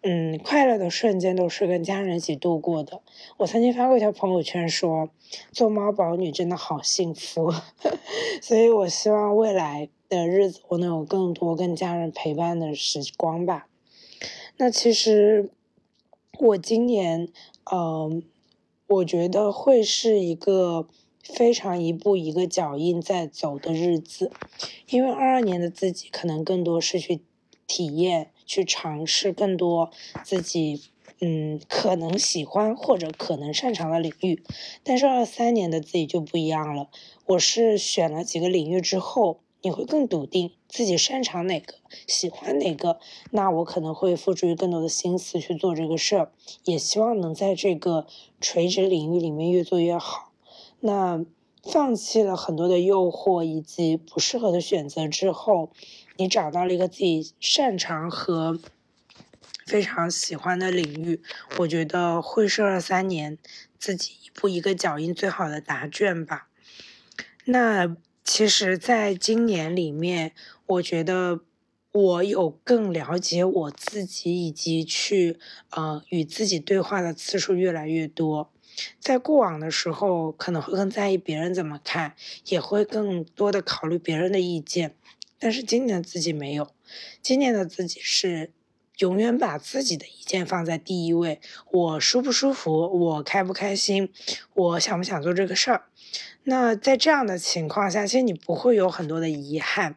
嗯快乐的瞬间都是跟家人一起度过的。我曾经发过一条朋友圈说，做妈宝女真的好幸福。所以我希望未来的日子，我能有更多跟家人陪伴的时光吧。那其实。我今年，嗯，我觉得会是一个非常一步一个脚印在走的日子，因为二二年的自己可能更多是去体验、去尝试更多自己，嗯，可能喜欢或者可能擅长的领域，但是二三年的自己就不一样了，我是选了几个领域之后。你会更笃定自己擅长哪个，喜欢哪个，那我可能会付出更多的心思去做这个事儿，也希望能在这个垂直领域里面越做越好。那放弃了很多的诱惑以及不适合的选择之后，你找到了一个自己擅长和非常喜欢的领域，我觉得会是二三年自己一步一个脚印最好的答卷吧。那。其实，在今年里面，我觉得我有更了解我自己，以及去呃与自己对话的次数越来越多。在过往的时候，可能会更在意别人怎么看，也会更多的考虑别人的意见。但是今年的自己没有，今年的自己是永远把自己的意见放在第一位。我舒不舒服？我开不开心？我想不想做这个事儿？那在这样的情况下，其实你不会有很多的遗憾，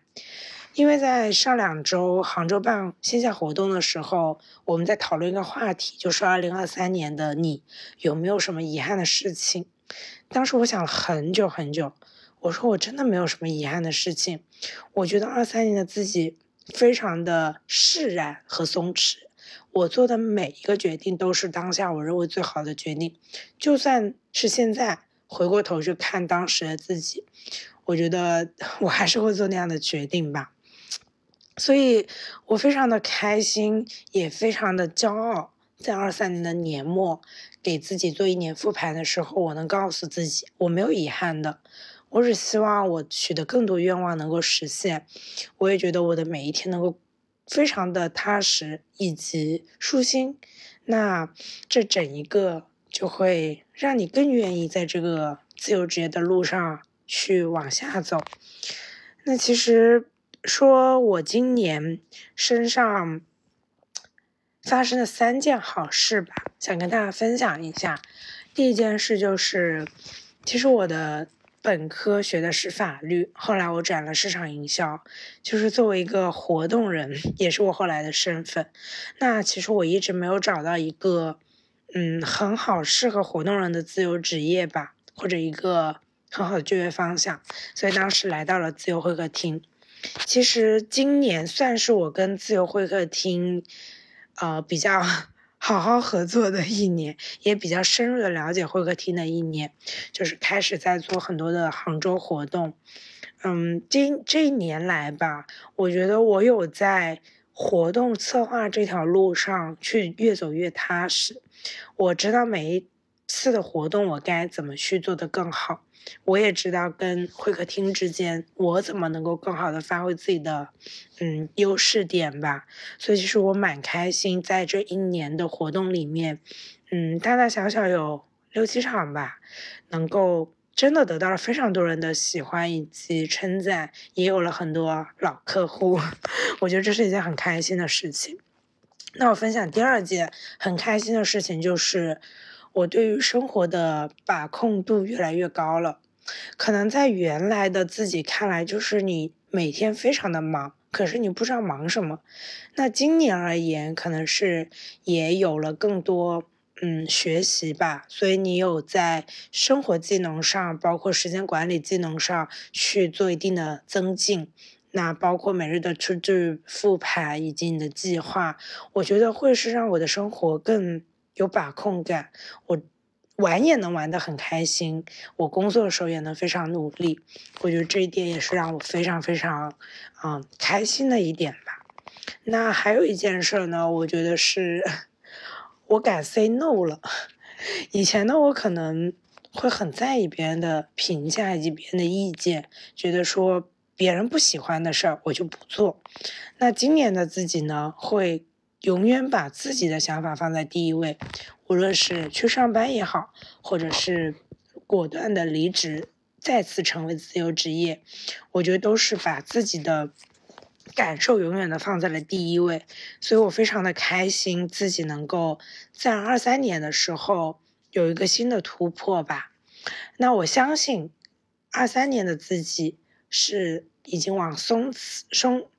因为在上两周杭州办线下活动的时候，我们在讨论一个话题，就是二零二三年的你有没有什么遗憾的事情？当时我想了很久很久，我说我真的没有什么遗憾的事情，我觉得二三年的自己非常的释然和松弛，我做的每一个决定都是当下我认为最好的决定，就算是现在。回过头去看当时的自己，我觉得 我还是会做那样的决定吧。所以我非常的开心，也非常的骄傲。在二三年的年末，给自己做一年复盘的时候，我能告诉自己，我没有遗憾的。我只希望我许的更多愿望能够实现。我也觉得我的每一天能够非常的踏实以及舒心。那这整一个就会让你更愿意在这个自由职业的路上去往下走。那其实说我今年身上。发生了三件好事吧，想跟大家分享一下。第一件事就是，其实我的本科学的是法律，后来我转了市场营销，就是作为一个活动人，也是我后来的身份。那其实我一直没有找到一个，嗯，很好适合活动人的自由职业吧，或者一个很好的就业方向，所以当时来到了自由会客厅。其实今年算是我跟自由会客厅。呃，比较好好合作的一年，也比较深入的了解会客厅的一年，就是开始在做很多的杭州活动。嗯，今这一年来吧，我觉得我有在活动策划这条路上去越走越踏实。我知道每一次的活动我该怎么去做的更好。我也知道跟会客厅之间，我怎么能够更好的发挥自己的，嗯，优势点吧。所以其实我蛮开心，在这一年的活动里面，嗯，大大小小有六七场吧，能够真的得到了非常多人的喜欢以及称赞，也有了很多老客户，我觉得这是一件很开心的事情。那我分享第二件很开心的事情就是。我对于生活的把控度越来越高了，可能在原来的自己看来，就是你每天非常的忙，可是你不知道忙什么。那今年而言，可能是也有了更多嗯学习吧，所以你有在生活技能上，包括时间管理技能上去做一定的增进。那包括每日的出具复盘以及你的计划，我觉得会是让我的生活更。有把控感，我玩也能玩得很开心，我工作的时候也能非常努力，我觉得这一点也是让我非常非常嗯开心的一点吧。那还有一件事呢，我觉得是我敢 say no 了。以前呢，我可能会很在意别人的评价以及别人的意见，觉得说别人不喜欢的事儿我就不做。那今年的自己呢，会。永远把自己的想法放在第一位，无论是去上班也好，或者是果断的离职，再次成为自由职业，我觉得都是把自己的感受永远的放在了第一位。所以我非常的开心，自己能够在二三年的时候有一个新的突破吧。那我相信，二三年的自己是已经往松松，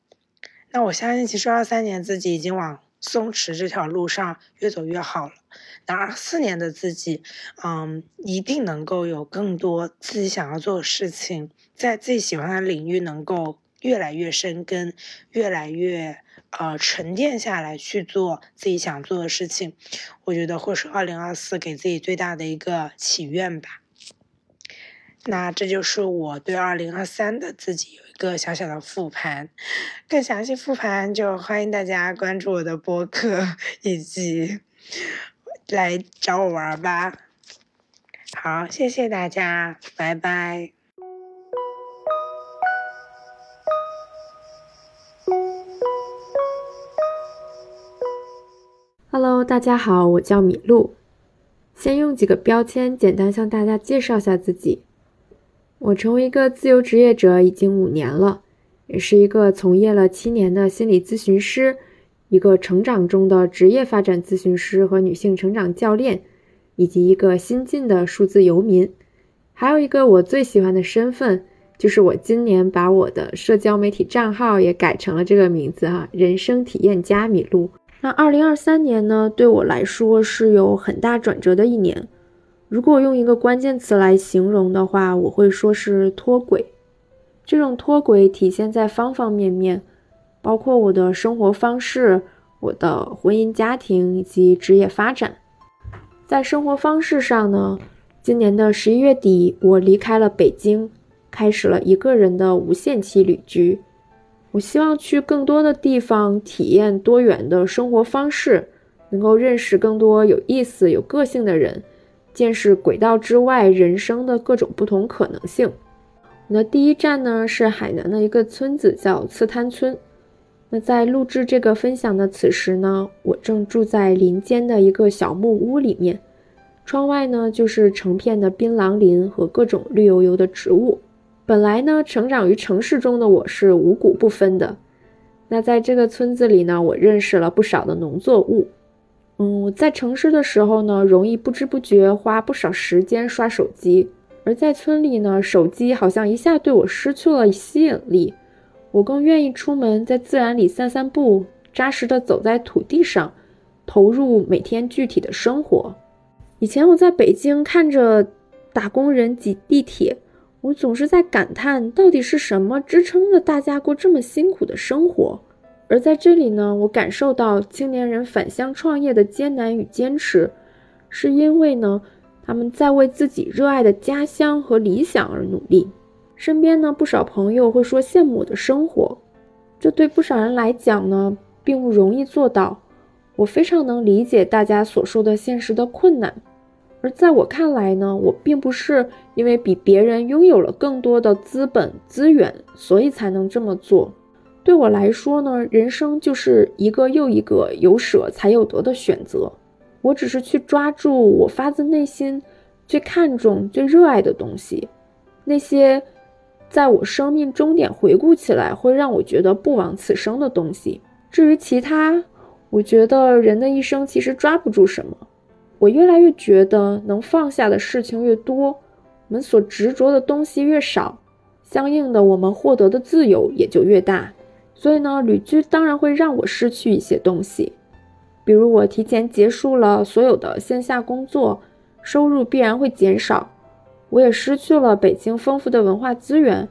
那我相信其实二三年自己已经往。松弛这条路上越走越好了。那二四年的自己，嗯，一定能够有更多自己想要做的事情，在自己喜欢的领域能够越来越深根，越来越呃沉淀下来去做自己想做的事情。我觉得会是二零二四给自己最大的一个祈愿吧。那这就是我对二零二三的自己个小小的复盘，更详细复盘就欢迎大家关注我的播客以及来找我玩吧。好，谢谢大家，拜拜。Hello，大家好，我叫米露。先用几个标签简单向大家介绍下自己。我成为一个自由职业者已经五年了，也是一个从业了七年的心理咨询师，一个成长中的职业发展咨询师和女性成长教练，以及一个新晋的数字游民。还有一个我最喜欢的身份，就是我今年把我的社交媒体账号也改成了这个名字哈，人生体验家米露。那二零二三年呢，对我来说是有很大转折的一年。如果用一个关键词来形容的话，我会说是脱轨。这种脱轨体现在方方面面，包括我的生活方式、我的婚姻家庭以及职业发展。在生活方式上呢，今年的十一月底，我离开了北京，开始了一个人的无限期旅居。我希望去更多的地方，体验多元的生活方式，能够认识更多有意思、有个性的人，见识轨道之外人生的各种不同可能性。我的第一站呢是海南的一个村子，叫刺滩村。那在录制这个分享的此时呢，我正住在林间的一个小木屋里面，窗外呢就是成片的槟榔林和各种绿油油的植物。本来呢，成长于城市中的我是五谷不分的。那在这个村子里呢，我认识了不少的农作物。嗯，在城市的时候呢，容易不知不觉花不少时间刷手机；而在村里呢，手机好像一下对我失去了吸引力。我更愿意出门，在自然里散散步，扎实的走在土地上，投入每天具体的生活。以前我在北京看着打工人挤地铁。我总是在感叹，到底是什么支撑着大家过这么辛苦的生活？而在这里呢，我感受到青年人返乡创业的艰难与坚持，是因为呢，他们在为自己热爱的家乡和理想而努力。身边呢，不少朋友会说羡慕我的生活，这对不少人来讲呢，并不容易做到。我非常能理解大家所说的现实的困难。而在我看来呢，我并不是因为比别人拥有了更多的资本资源，所以才能这么做。对我来说呢，人生就是一个又一个有舍才有得的选择。我只是去抓住我发自内心最看重、最热爱的东西，那些在我生命终点回顾起来会让我觉得不枉此生的东西。至于其他，我觉得人的一生其实抓不住什么。我越来越觉得，能放下的事情越多，我们所执着的东西越少，相应的，我们获得的自由也就越大。所以呢，旅居当然会让我失去一些东西，比如我提前结束了所有的线下工作，收入必然会减少。我也失去了北京丰富的文化资源，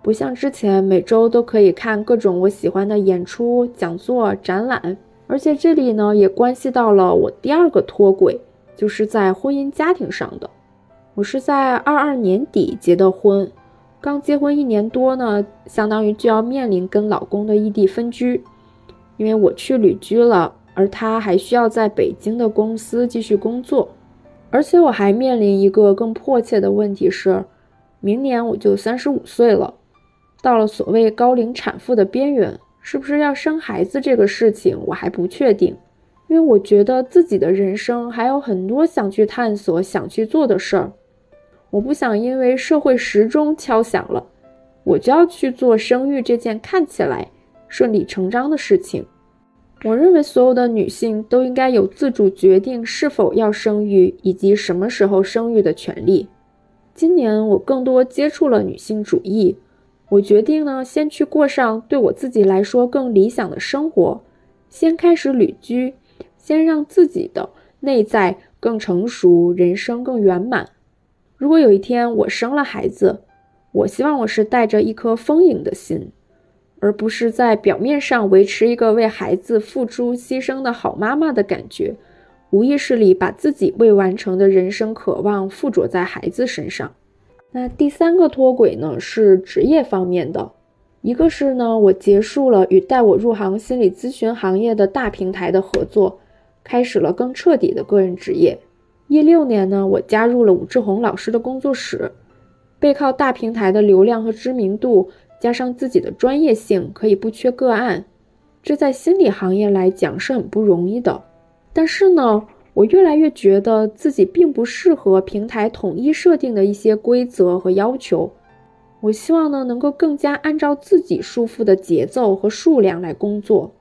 不像之前每周都可以看各种我喜欢的演出、讲座、展览。而且这里呢，也关系到了我第二个脱轨。就是在婚姻家庭上的，我是在二二年底结的婚，刚结婚一年多呢，相当于就要面临跟老公的异地分居，因为我去旅居了，而他还需要在北京的公司继续工作，而且我还面临一个更迫切的问题是，明年我就三十五岁了，到了所谓高龄产妇的边缘，是不是要生孩子这个事情我还不确定。因为我觉得自己的人生还有很多想去探索、想去做的事儿，我不想因为社会时钟敲响了，我就要去做生育这件看起来顺理成章的事情。我认为所有的女性都应该有自主决定是否要生育以及什么时候生育的权利。今年我更多接触了女性主义，我决定呢，先去过上对我自己来说更理想的生活，先开始旅居。先让自己的内在更成熟，人生更圆满。如果有一天我生了孩子，我希望我是带着一颗丰盈的心，而不是在表面上维持一个为孩子付出牺牲的好妈妈的感觉，无意识里把自己未完成的人生渴望附着在孩子身上。那第三个脱轨呢，是职业方面的，一个是呢，我结束了与带我入行心理咨询行业的大平台的合作。开始了更彻底的个人职业。一六年呢，我加入了武志红老师的工作室，背靠大平台的流量和知名度，加上自己的专业性，可以不缺个案。这在心理行业来讲是很不容易的。但是呢，我越来越觉得自己并不适合平台统一设定的一些规则和要求。我希望呢，能够更加按照自己舒服的节奏和数量来工作。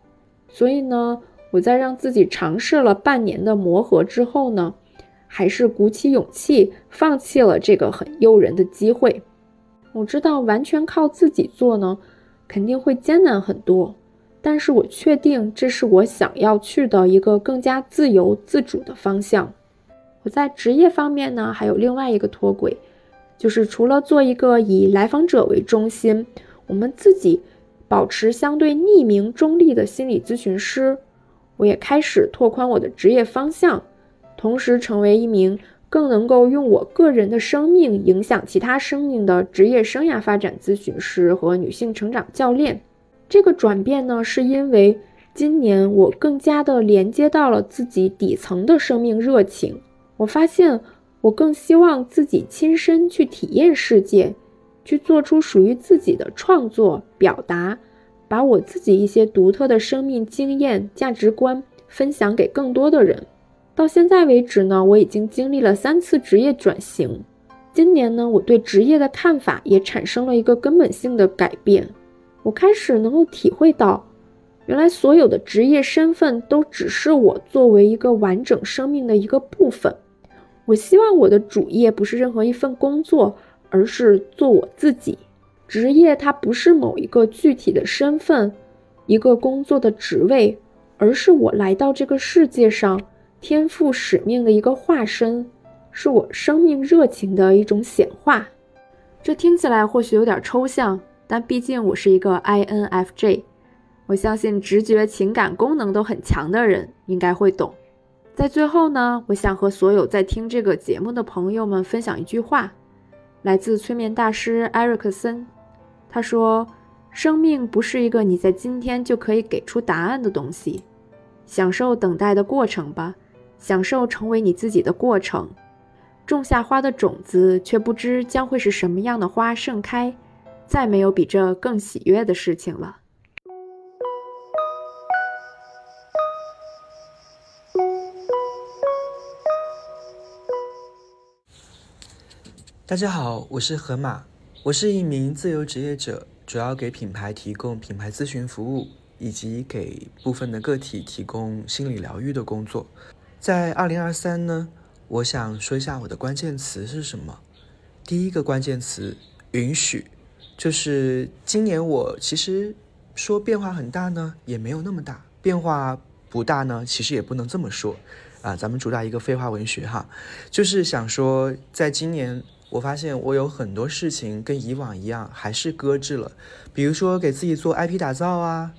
所以呢。我在让自己尝试了半年的磨合之后呢，还是鼓起勇气放弃了这个很诱人的机会。我知道完全靠自己做呢，肯定会艰难很多，但是我确定这是我想要去的一个更加自由自主的方向。我在职业方面呢，还有另外一个脱轨，就是除了做一个以来访者为中心，我们自己保持相对匿名中立的心理咨询师。我也开始拓宽我的职业方向，同时成为一名更能够用我个人的生命影响其他生命的职业生涯发展咨询师和女性成长教练。这个转变呢，是因为今年我更加的连接到了自己底层的生命热情。我发现，我更希望自己亲身去体验世界，去做出属于自己的创作表达，把我自己一些独特的生命经验、价值观分享给更多的人。到现在为止呢，我已经经历了三次职业转型。今年呢，我对职业的看法也产生了一个根本性的改变。我开始能够体会到，原来所有的职业身份都只是我作为一个完整生命的一个部分。我希望我的主业不是任何一份工作，而是做我自己。职业它不是某一个具体的身份，一个工作的职位，而是我来到这个世界上天赋使命的一个化身，是我生命热情的一种显化。这听起来或许有点抽象。但毕竟我是一个 INFJ，我相信直觉、情感功能都很强的人应该会懂。在最后呢，我想和所有在听这个节目的朋友们分享一句话，来自催眠大师埃瑞克森。他说：“生命不是一个你在今天就可以给出答案的东西，享受等待的过程吧，享受成为你自己的过程。种下花的种子，却不知将会是什么样的花盛开。”再没有比这更喜悦的事情了。大家好，我是河马，我是一名自由职业者，主要给品牌提供品牌咨询服务，以及给部分的个体提供心理疗愈的工作。在二零二三呢，我想说一下我的关键词是什么。第一个关键词：允许。就是今年我其实说变化很大呢，也没有那么大；变化不大呢，其实也不能这么说。啊，咱们主打一个废话文学哈，就是想说，在今年我发现我有很多事情跟以往一样，还是搁置了。比如说给自己做 IP 打造啊，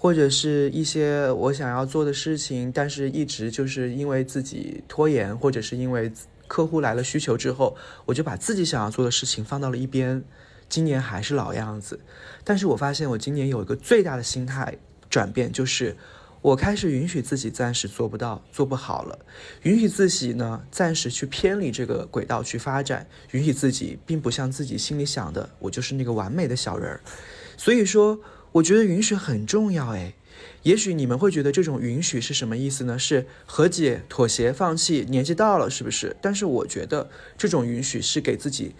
或者是一些我想要做的事情，但是一直就是因为自己拖延，或者是因为客户来了需求之后，我就把自己想要做的事情放到了一边。今年还是老样子，但是我发现我今年有一个最大的心态转变，就是我开始允许自己暂时做不到、做不好了，允许自己呢暂时去偏离这个轨道去发展，允许自己并不像自己心里想的，我就是那个完美的小人儿。所以说，我觉得允许很重要。诶，也许你们会觉得这种允许是什么意思呢？是和解、妥协、放弃？年纪到了是不是？但是我觉得这种允许是给自己。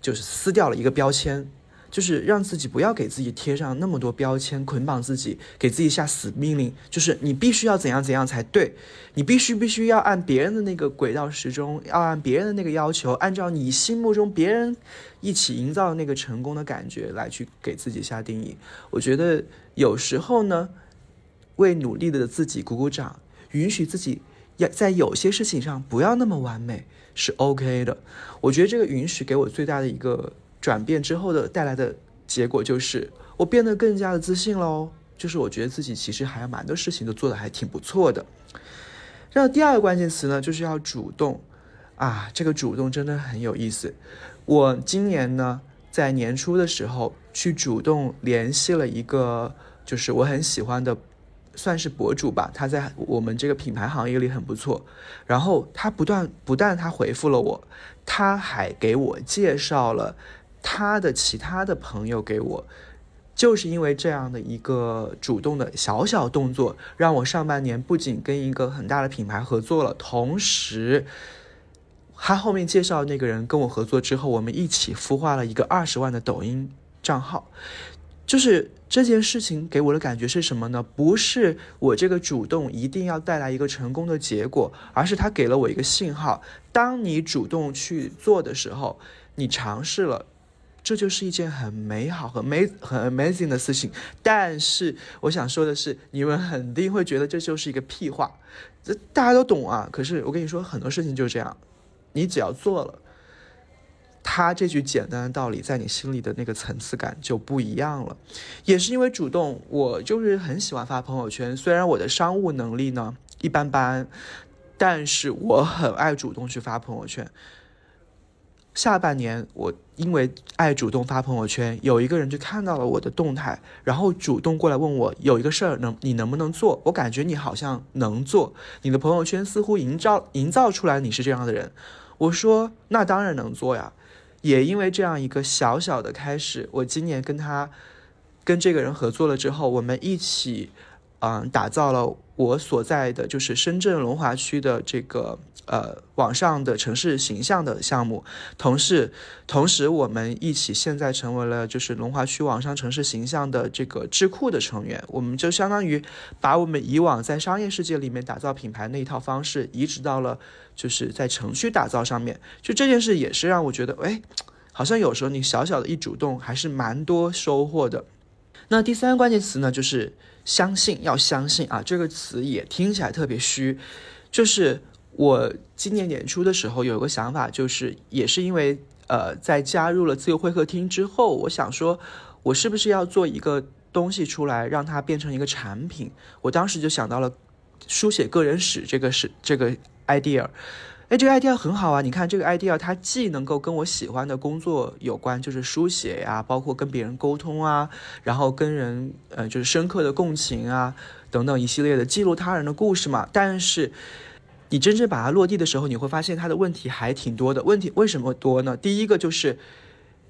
就是撕掉了一个标签，就是让自己不要给自己贴上那么多标签，捆绑自己，给自己下死命令，就是你必须要怎样怎样才对，你必须必须要按别人的那个轨道时钟，要按别人的那个要求，按照你心目中别人一起营造的那个成功的感觉来去给自己下定义。我觉得有时候呢，为努力的自己鼓鼓掌，允许自己要在有些事情上不要那么完美。是 OK 的，我觉得这个允许给我最大的一个转变之后的带来的结果就是我变得更加的自信喽。就是我觉得自己其实还有蛮多事情都做的还挺不错的。然后第二个关键词呢，就是要主动啊，这个主动真的很有意思。我今年呢，在年初的时候去主动联系了一个，就是我很喜欢的。算是博主吧，他在我们这个品牌行业里很不错。然后他不断不但他回复了我，他还给我介绍了他的其他的朋友给我。就是因为这样的一个主动的小小动作，让我上半年不仅跟一个很大的品牌合作了，同时他后面介绍那个人跟我合作之后，我们一起孵化了一个二十万的抖音账号。就是这件事情给我的感觉是什么呢？不是我这个主动一定要带来一个成功的结果，而是他给了我一个信号：当你主动去做的时候，你尝试了，这就是一件很美好、很美、很 amazing 的事情。但是我想说的是，你们肯定会觉得这就是一个屁话，这大家都懂啊。可是我跟你说，很多事情就是这样，你只要做了。他这句简单的道理，在你心里的那个层次感就不一样了。也是因为主动，我就是很喜欢发朋友圈。虽然我的商务能力呢一般般，但是我很爱主动去发朋友圈。下半年我因为爱主动发朋友圈，有一个人就看到了我的动态，然后主动过来问我有一个事儿能你能不能做？我感觉你好像能做，你的朋友圈似乎营造营造出来你是这样的人。我说那当然能做呀。也因为这样一个小小的开始，我今年跟他跟这个人合作了之后，我们一起嗯打造了我所在的就是深圳龙华区的这个。呃，网上的城市形象的项目，同时，同时我们一起现在成为了就是龙华区网上城市形象的这个智库的成员，我们就相当于把我们以往在商业世界里面打造品牌那一套方式移植到了就是在城区打造上面。就这件事也是让我觉得，哎，好像有时候你小小的一主动还是蛮多收获的。那第三个关键词呢，就是相信，要相信啊，这个词也听起来特别虚，就是。我今年年初的时候有一个想法，就是也是因为呃，在加入了自由会客厅之后，我想说，我是不是要做一个东西出来，让它变成一个产品？我当时就想到了书写个人史这个是这个 idea。哎，这个 idea 很好啊！你看这个 idea，它既能够跟我喜欢的工作有关，就是书写呀，包括跟别人沟通啊，然后跟人呃就是深刻的共情啊等等一系列的记录他人的故事嘛，但是。你真正把它落地的时候，你会发现它的问题还挺多的。问题为什么多呢？第一个就是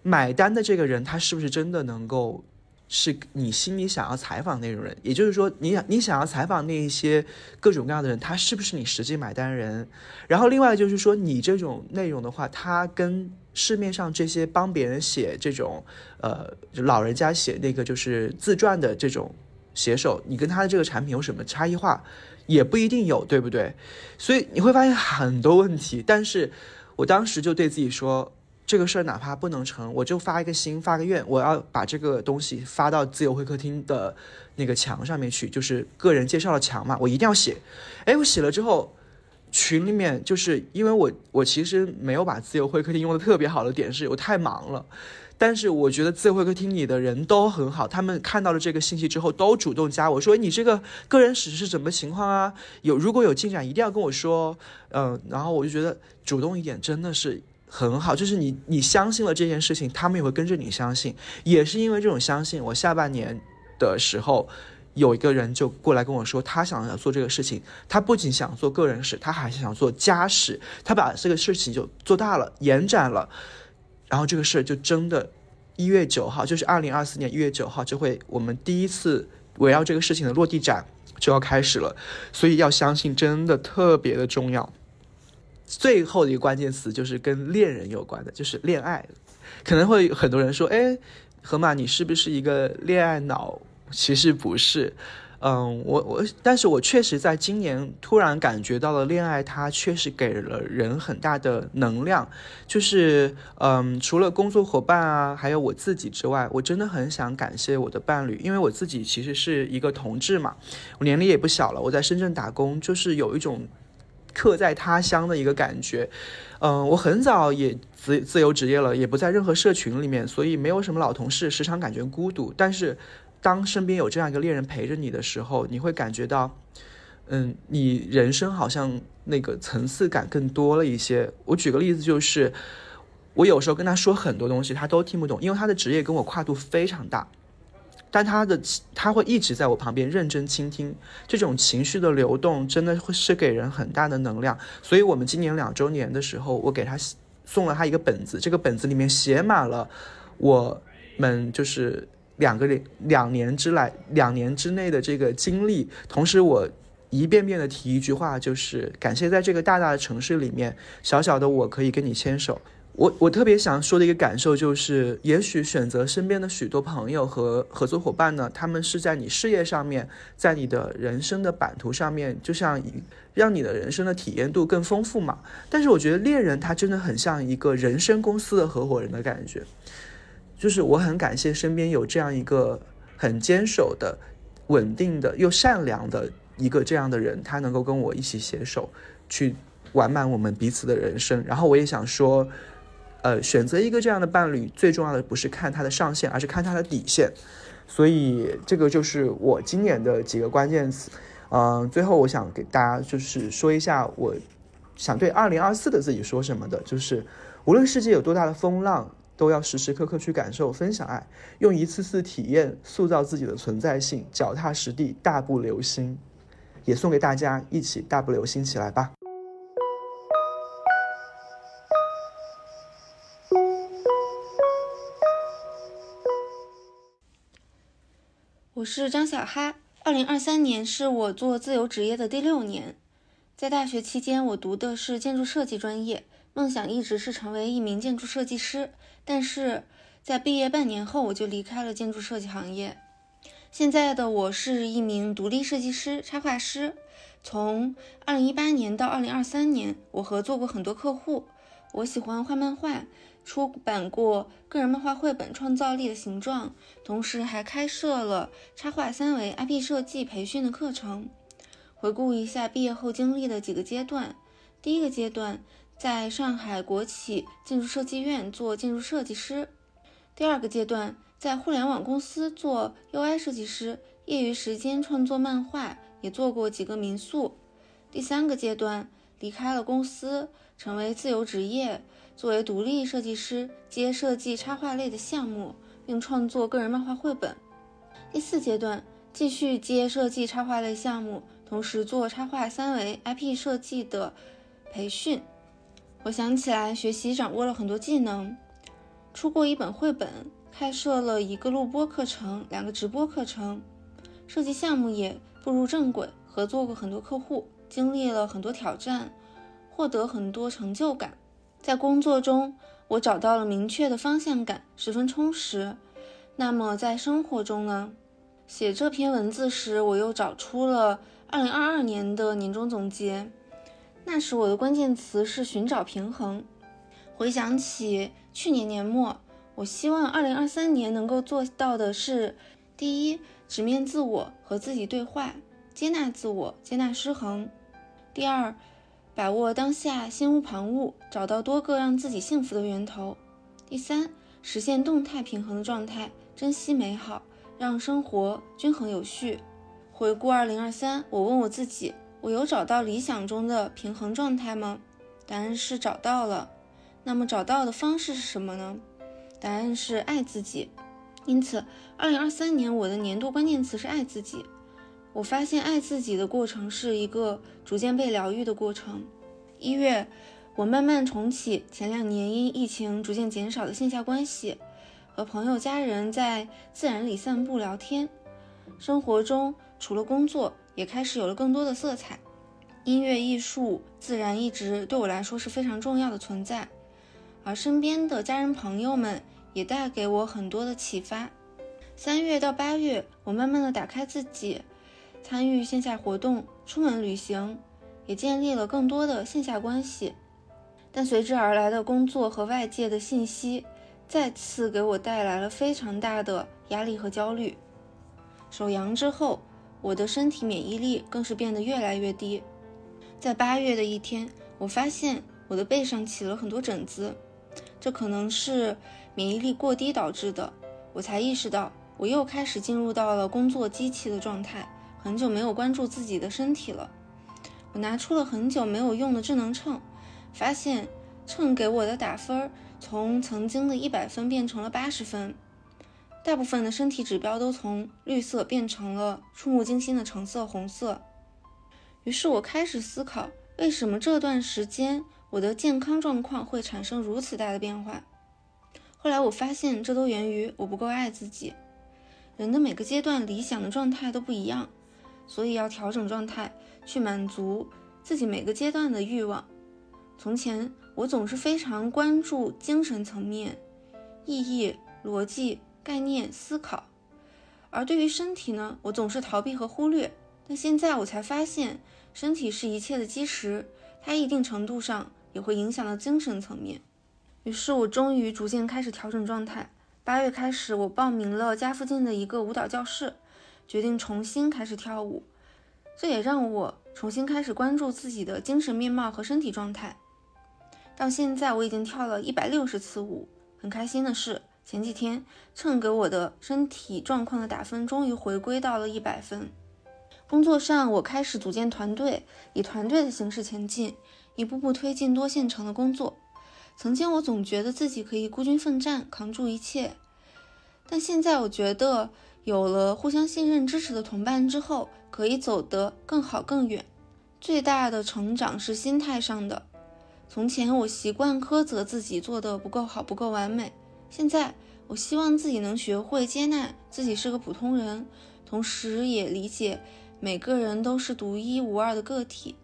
买单的这个人，他是不是真的能够是你心里想要采访那种人？也就是说，你想你想要采访那一些各种各样的人，他是不是你实际买单人？然后另外就是说，你这种内容的话，它跟市面上这些帮别人写这种呃老人家写那个就是自传的这种写手，你跟他的这个产品有什么差异化？也不一定有，对不对？所以你会发现很多问题。但是我当时就对自己说，这个事儿哪怕不能成，我就发一个心，发个愿，我要把这个东西发到自由会客厅的那个墙上面去，就是个人介绍的墙嘛，我一定要写。哎，我写了之后，群里面就是因为我我其实没有把自由会客厅用的特别好的点是我太忙了。但是我觉得自由会客厅里的人都很好，他们看到了这个信息之后，都主动加我说：“你这个个人史是什么情况啊？有如果有进展，一定要跟我说。”嗯，然后我就觉得主动一点真的是很好，就是你你相信了这件事情，他们也会跟着你相信。也是因为这种相信，我下半年的时候，有一个人就过来跟我说，他想要做这个事情，他不仅想做个人史，他还想做家史，他把这个事情就做大了，延展了。然后这个事就真的，一月九号，就是二零二四年一月九号，就会我们第一次围绕这个事情的落地展就要开始了，所以要相信真的特别的重要。最后的一个关键词就是跟恋人有关的，就是恋爱。可能会很多人说，哎，河马你是不是一个恋爱脑？其实不是。嗯，我我，但是我确实在今年突然感觉到了恋爱，它确实给了人很大的能量。就是，嗯，除了工作伙伴啊，还有我自己之外，我真的很想感谢我的伴侣，因为我自己其实是一个同志嘛，我年龄也不小了，我在深圳打工，就是有一种客在他乡的一个感觉。嗯，我很早也自自由职业了，也不在任何社群里面，所以没有什么老同事，时常感觉孤独，但是。当身边有这样一个恋人陪着你的时候，你会感觉到，嗯，你人生好像那个层次感更多了一些。我举个例子，就是我有时候跟他说很多东西，他都听不懂，因为他的职业跟我跨度非常大，但他的他会一直在我旁边认真倾听，这种情绪的流动真的会是给人很大的能量。所以，我们今年两周年的时候，我给他送了他一个本子，这个本子里面写满了我们就是。两个两两年之来，两年之内的这个经历，同时我一遍遍的提一句话，就是感谢在这个大大的城市里面，小小的我可以跟你牵手。我我特别想说的一个感受就是，也许选择身边的许多朋友和合作伙伴呢，他们是在你事业上面，在你的人生的版图上面，就像让你的人生的体验度更丰富嘛。但是我觉得恋人他真的很像一个人生公司的合伙人的感觉。就是我很感谢身边有这样一个很坚守的、稳定的又善良的一个这样的人，他能够跟我一起携手去完满我们彼此的人生。然后我也想说，呃，选择一个这样的伴侣，最重要的不是看他的上限，而是看他的底线。所以这个就是我今年的几个关键词。嗯，最后我想给大家就是说一下，我想对二零二四的自己说什么的，就是无论世界有多大的风浪，都要时时刻刻去感受、分享爱，用一次次体验塑造自己的存在性，脚踏实地，大步流星。也送给大家，一起大步流星起来吧。我是张小哈，二零二三年是我做自由职业的第六年。在大学期间，我读的是建筑设计专业，梦想一直是成为一名建筑设计师。但是在毕业半年后，我就离开了建筑设计行业。现在的我是一名独立设计师、插画师。从二零一八年到二零二三年，我合作过很多客户。我喜欢画漫画。出版过个人漫画绘本《创造力的形状》，同时还开设了插画三维 IP 设计培训的课程。回顾一下毕业后经历的几个阶段：第一个阶段，在上海国企建筑设计院做建筑设计师；第二个阶段，在互联网公司做 UI 设计师，业余时间创作漫画，也做过几个民宿；第三个阶段，离开了公司，成为自由职业。作为独立设计师，接设计插画类的项目，并创作个人漫画绘本。第四阶段，继续接设计插画类项目，同时做插画三维 IP 设计的培训。我想起来，学习掌握了很多技能，出过一本绘本，开设了一个录播课程，两个直播课程，设计项目也步入正轨，合作过很多客户，经历了很多挑战，获得很多成就感。在工作中，我找到了明确的方向感，十分充实。那么在生活中呢？写这篇文字时，我又找出了2022年的年终总结。那时我的关键词是寻找平衡。回想起去年年末，我希望2023年能够做到的是：第一，直面自我和自己对话，接纳自我，接纳失衡；第二，把握当下，心无旁骛，找到多个让自己幸福的源头。第三，实现动态平衡的状态，珍惜美好，让生活均衡有序。回顾二零二三，我问我自己：我有找到理想中的平衡状态吗？答案是找到了。那么找到的方式是什么呢？答案是爱自己。因此，二零二三年我的年度关键词是爱自己。我发现爱自己的过程是一个逐渐被疗愈的过程。一月，我慢慢重启前两年因疫情逐渐减少的线下关系，和朋友家人在自然里散步聊天。生活中除了工作，也开始有了更多的色彩。音乐、艺术、自然一直对我来说是非常重要的存在，而身边的家人朋友们也带给我很多的启发。三月到八月，我慢慢的打开自己。参与线下活动，出门旅行，也建立了更多的线下关系。但随之而来的工作和外界的信息，再次给我带来了非常大的压力和焦虑。手阳之后，我的身体免疫力更是变得越来越低。在八月的一天，我发现我的背上起了很多疹子，这可能是免疫力过低导致的。我才意识到，我又开始进入到了工作机器的状态。很久没有关注自己的身体了，我拿出了很久没有用的智能秤，发现秤给我的打分从曾经的一百分变成了八十分，大部分的身体指标都从绿色变成了触目惊心的橙色、红色。于是我开始思考，为什么这段时间我的健康状况会产生如此大的变化？后来我发现，这都源于我不够爱自己。人的每个阶段理想的状态都不一样。所以要调整状态，去满足自己每个阶段的欲望。从前我总是非常关注精神层面、意义、逻辑、概念、思考，而对于身体呢，我总是逃避和忽略。但现在我才发现，身体是一切的基石，它一定程度上也会影响到精神层面。于是我终于逐渐开始调整状态。八月开始，我报名了家附近的一个舞蹈教室。决定重新开始跳舞，这也让我重新开始关注自己的精神面貌和身体状态。到现在，我已经跳了一百六十次舞。很开心的是，前几天秤给我的身体状况的打分终于回归到了一百分。工作上，我开始组建团队，以团队的形式前进，一步步推进多线程的工作。曾经我总觉得自己可以孤军奋战，扛住一切，但现在我觉得有了互相信任、支持的同伴之后，可以走得更好、更远。最大的成长是心态上的。从前我习惯苛责自己做的不够好、不够完美，现在我希望自己能学会接纳自己是个普通人，同时也理解。每个人都是独一无二的个体，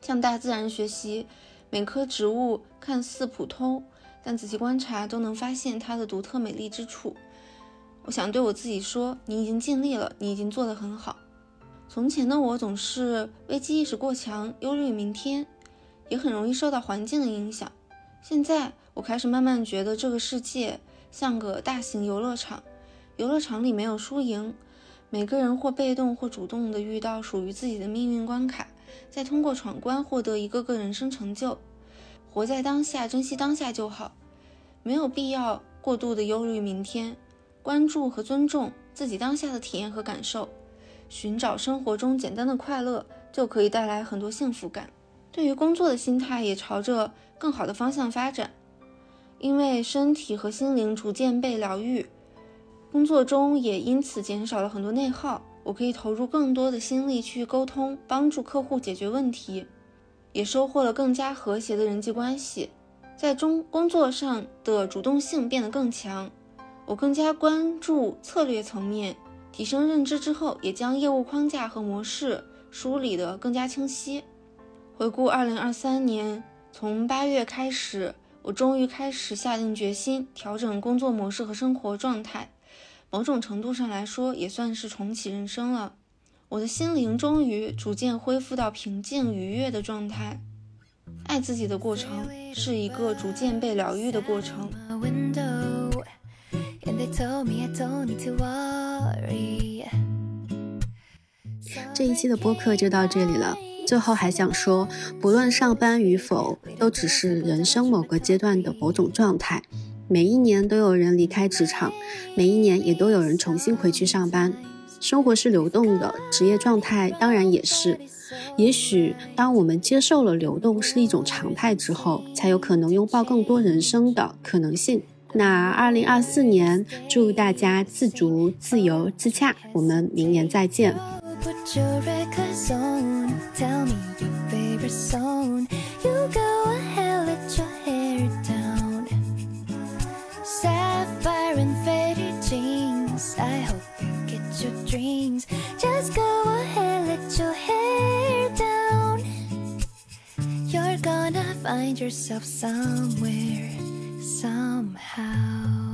向大自然学习。每棵植物看似普通，但仔细观察都能发现它的独特美丽之处。我想对我自己说：“你已经尽力了，你已经做得很好。”从前的我总是危机意识过强，忧虑明天，也很容易受到环境的影响。现在我开始慢慢觉得这个世界像个大型游乐场，游乐场里没有输赢。每个人或被动或主动地遇到属于自己的命运关卡，再通过闯关获得一个个人生成就。活在当下，珍惜当下就好，没有必要过度的忧虑明天。关注和尊重自己当下的体验和感受，寻找生活中简单的快乐，就可以带来很多幸福感。对于工作的心态也朝着更好的方向发展，因为身体和心灵逐渐被疗愈。工作中也因此减少了很多内耗，我可以投入更多的心力去沟通，帮助客户解决问题，也收获了更加和谐的人际关系，在中工作上的主动性变得更强，我更加关注策略层面，提升认知之后，也将业务框架和模式梳理得更加清晰。回顾二零二三年，从八月开始，我终于开始下定决心调整工作模式和生活状态。某种程度上来说，也算是重启人生了。我的心灵终于逐渐恢复到平静愉悦的状态。爱自己的过程是一个逐渐被疗愈的过程。这一期的播客就到这里了。最后还想说，不论上班与否，都只是人生某个阶段的某种状态。每一年都有人离开职场，每一年也都有人重新回去上班。生活是流动的，职业状态当然也是。也许当我们接受了流动是一种常态之后，才有可能拥抱更多人生的可能性。那二零二四年，祝大家自足、自由、自洽。我们明年再见。find yourself somewhere, somehow.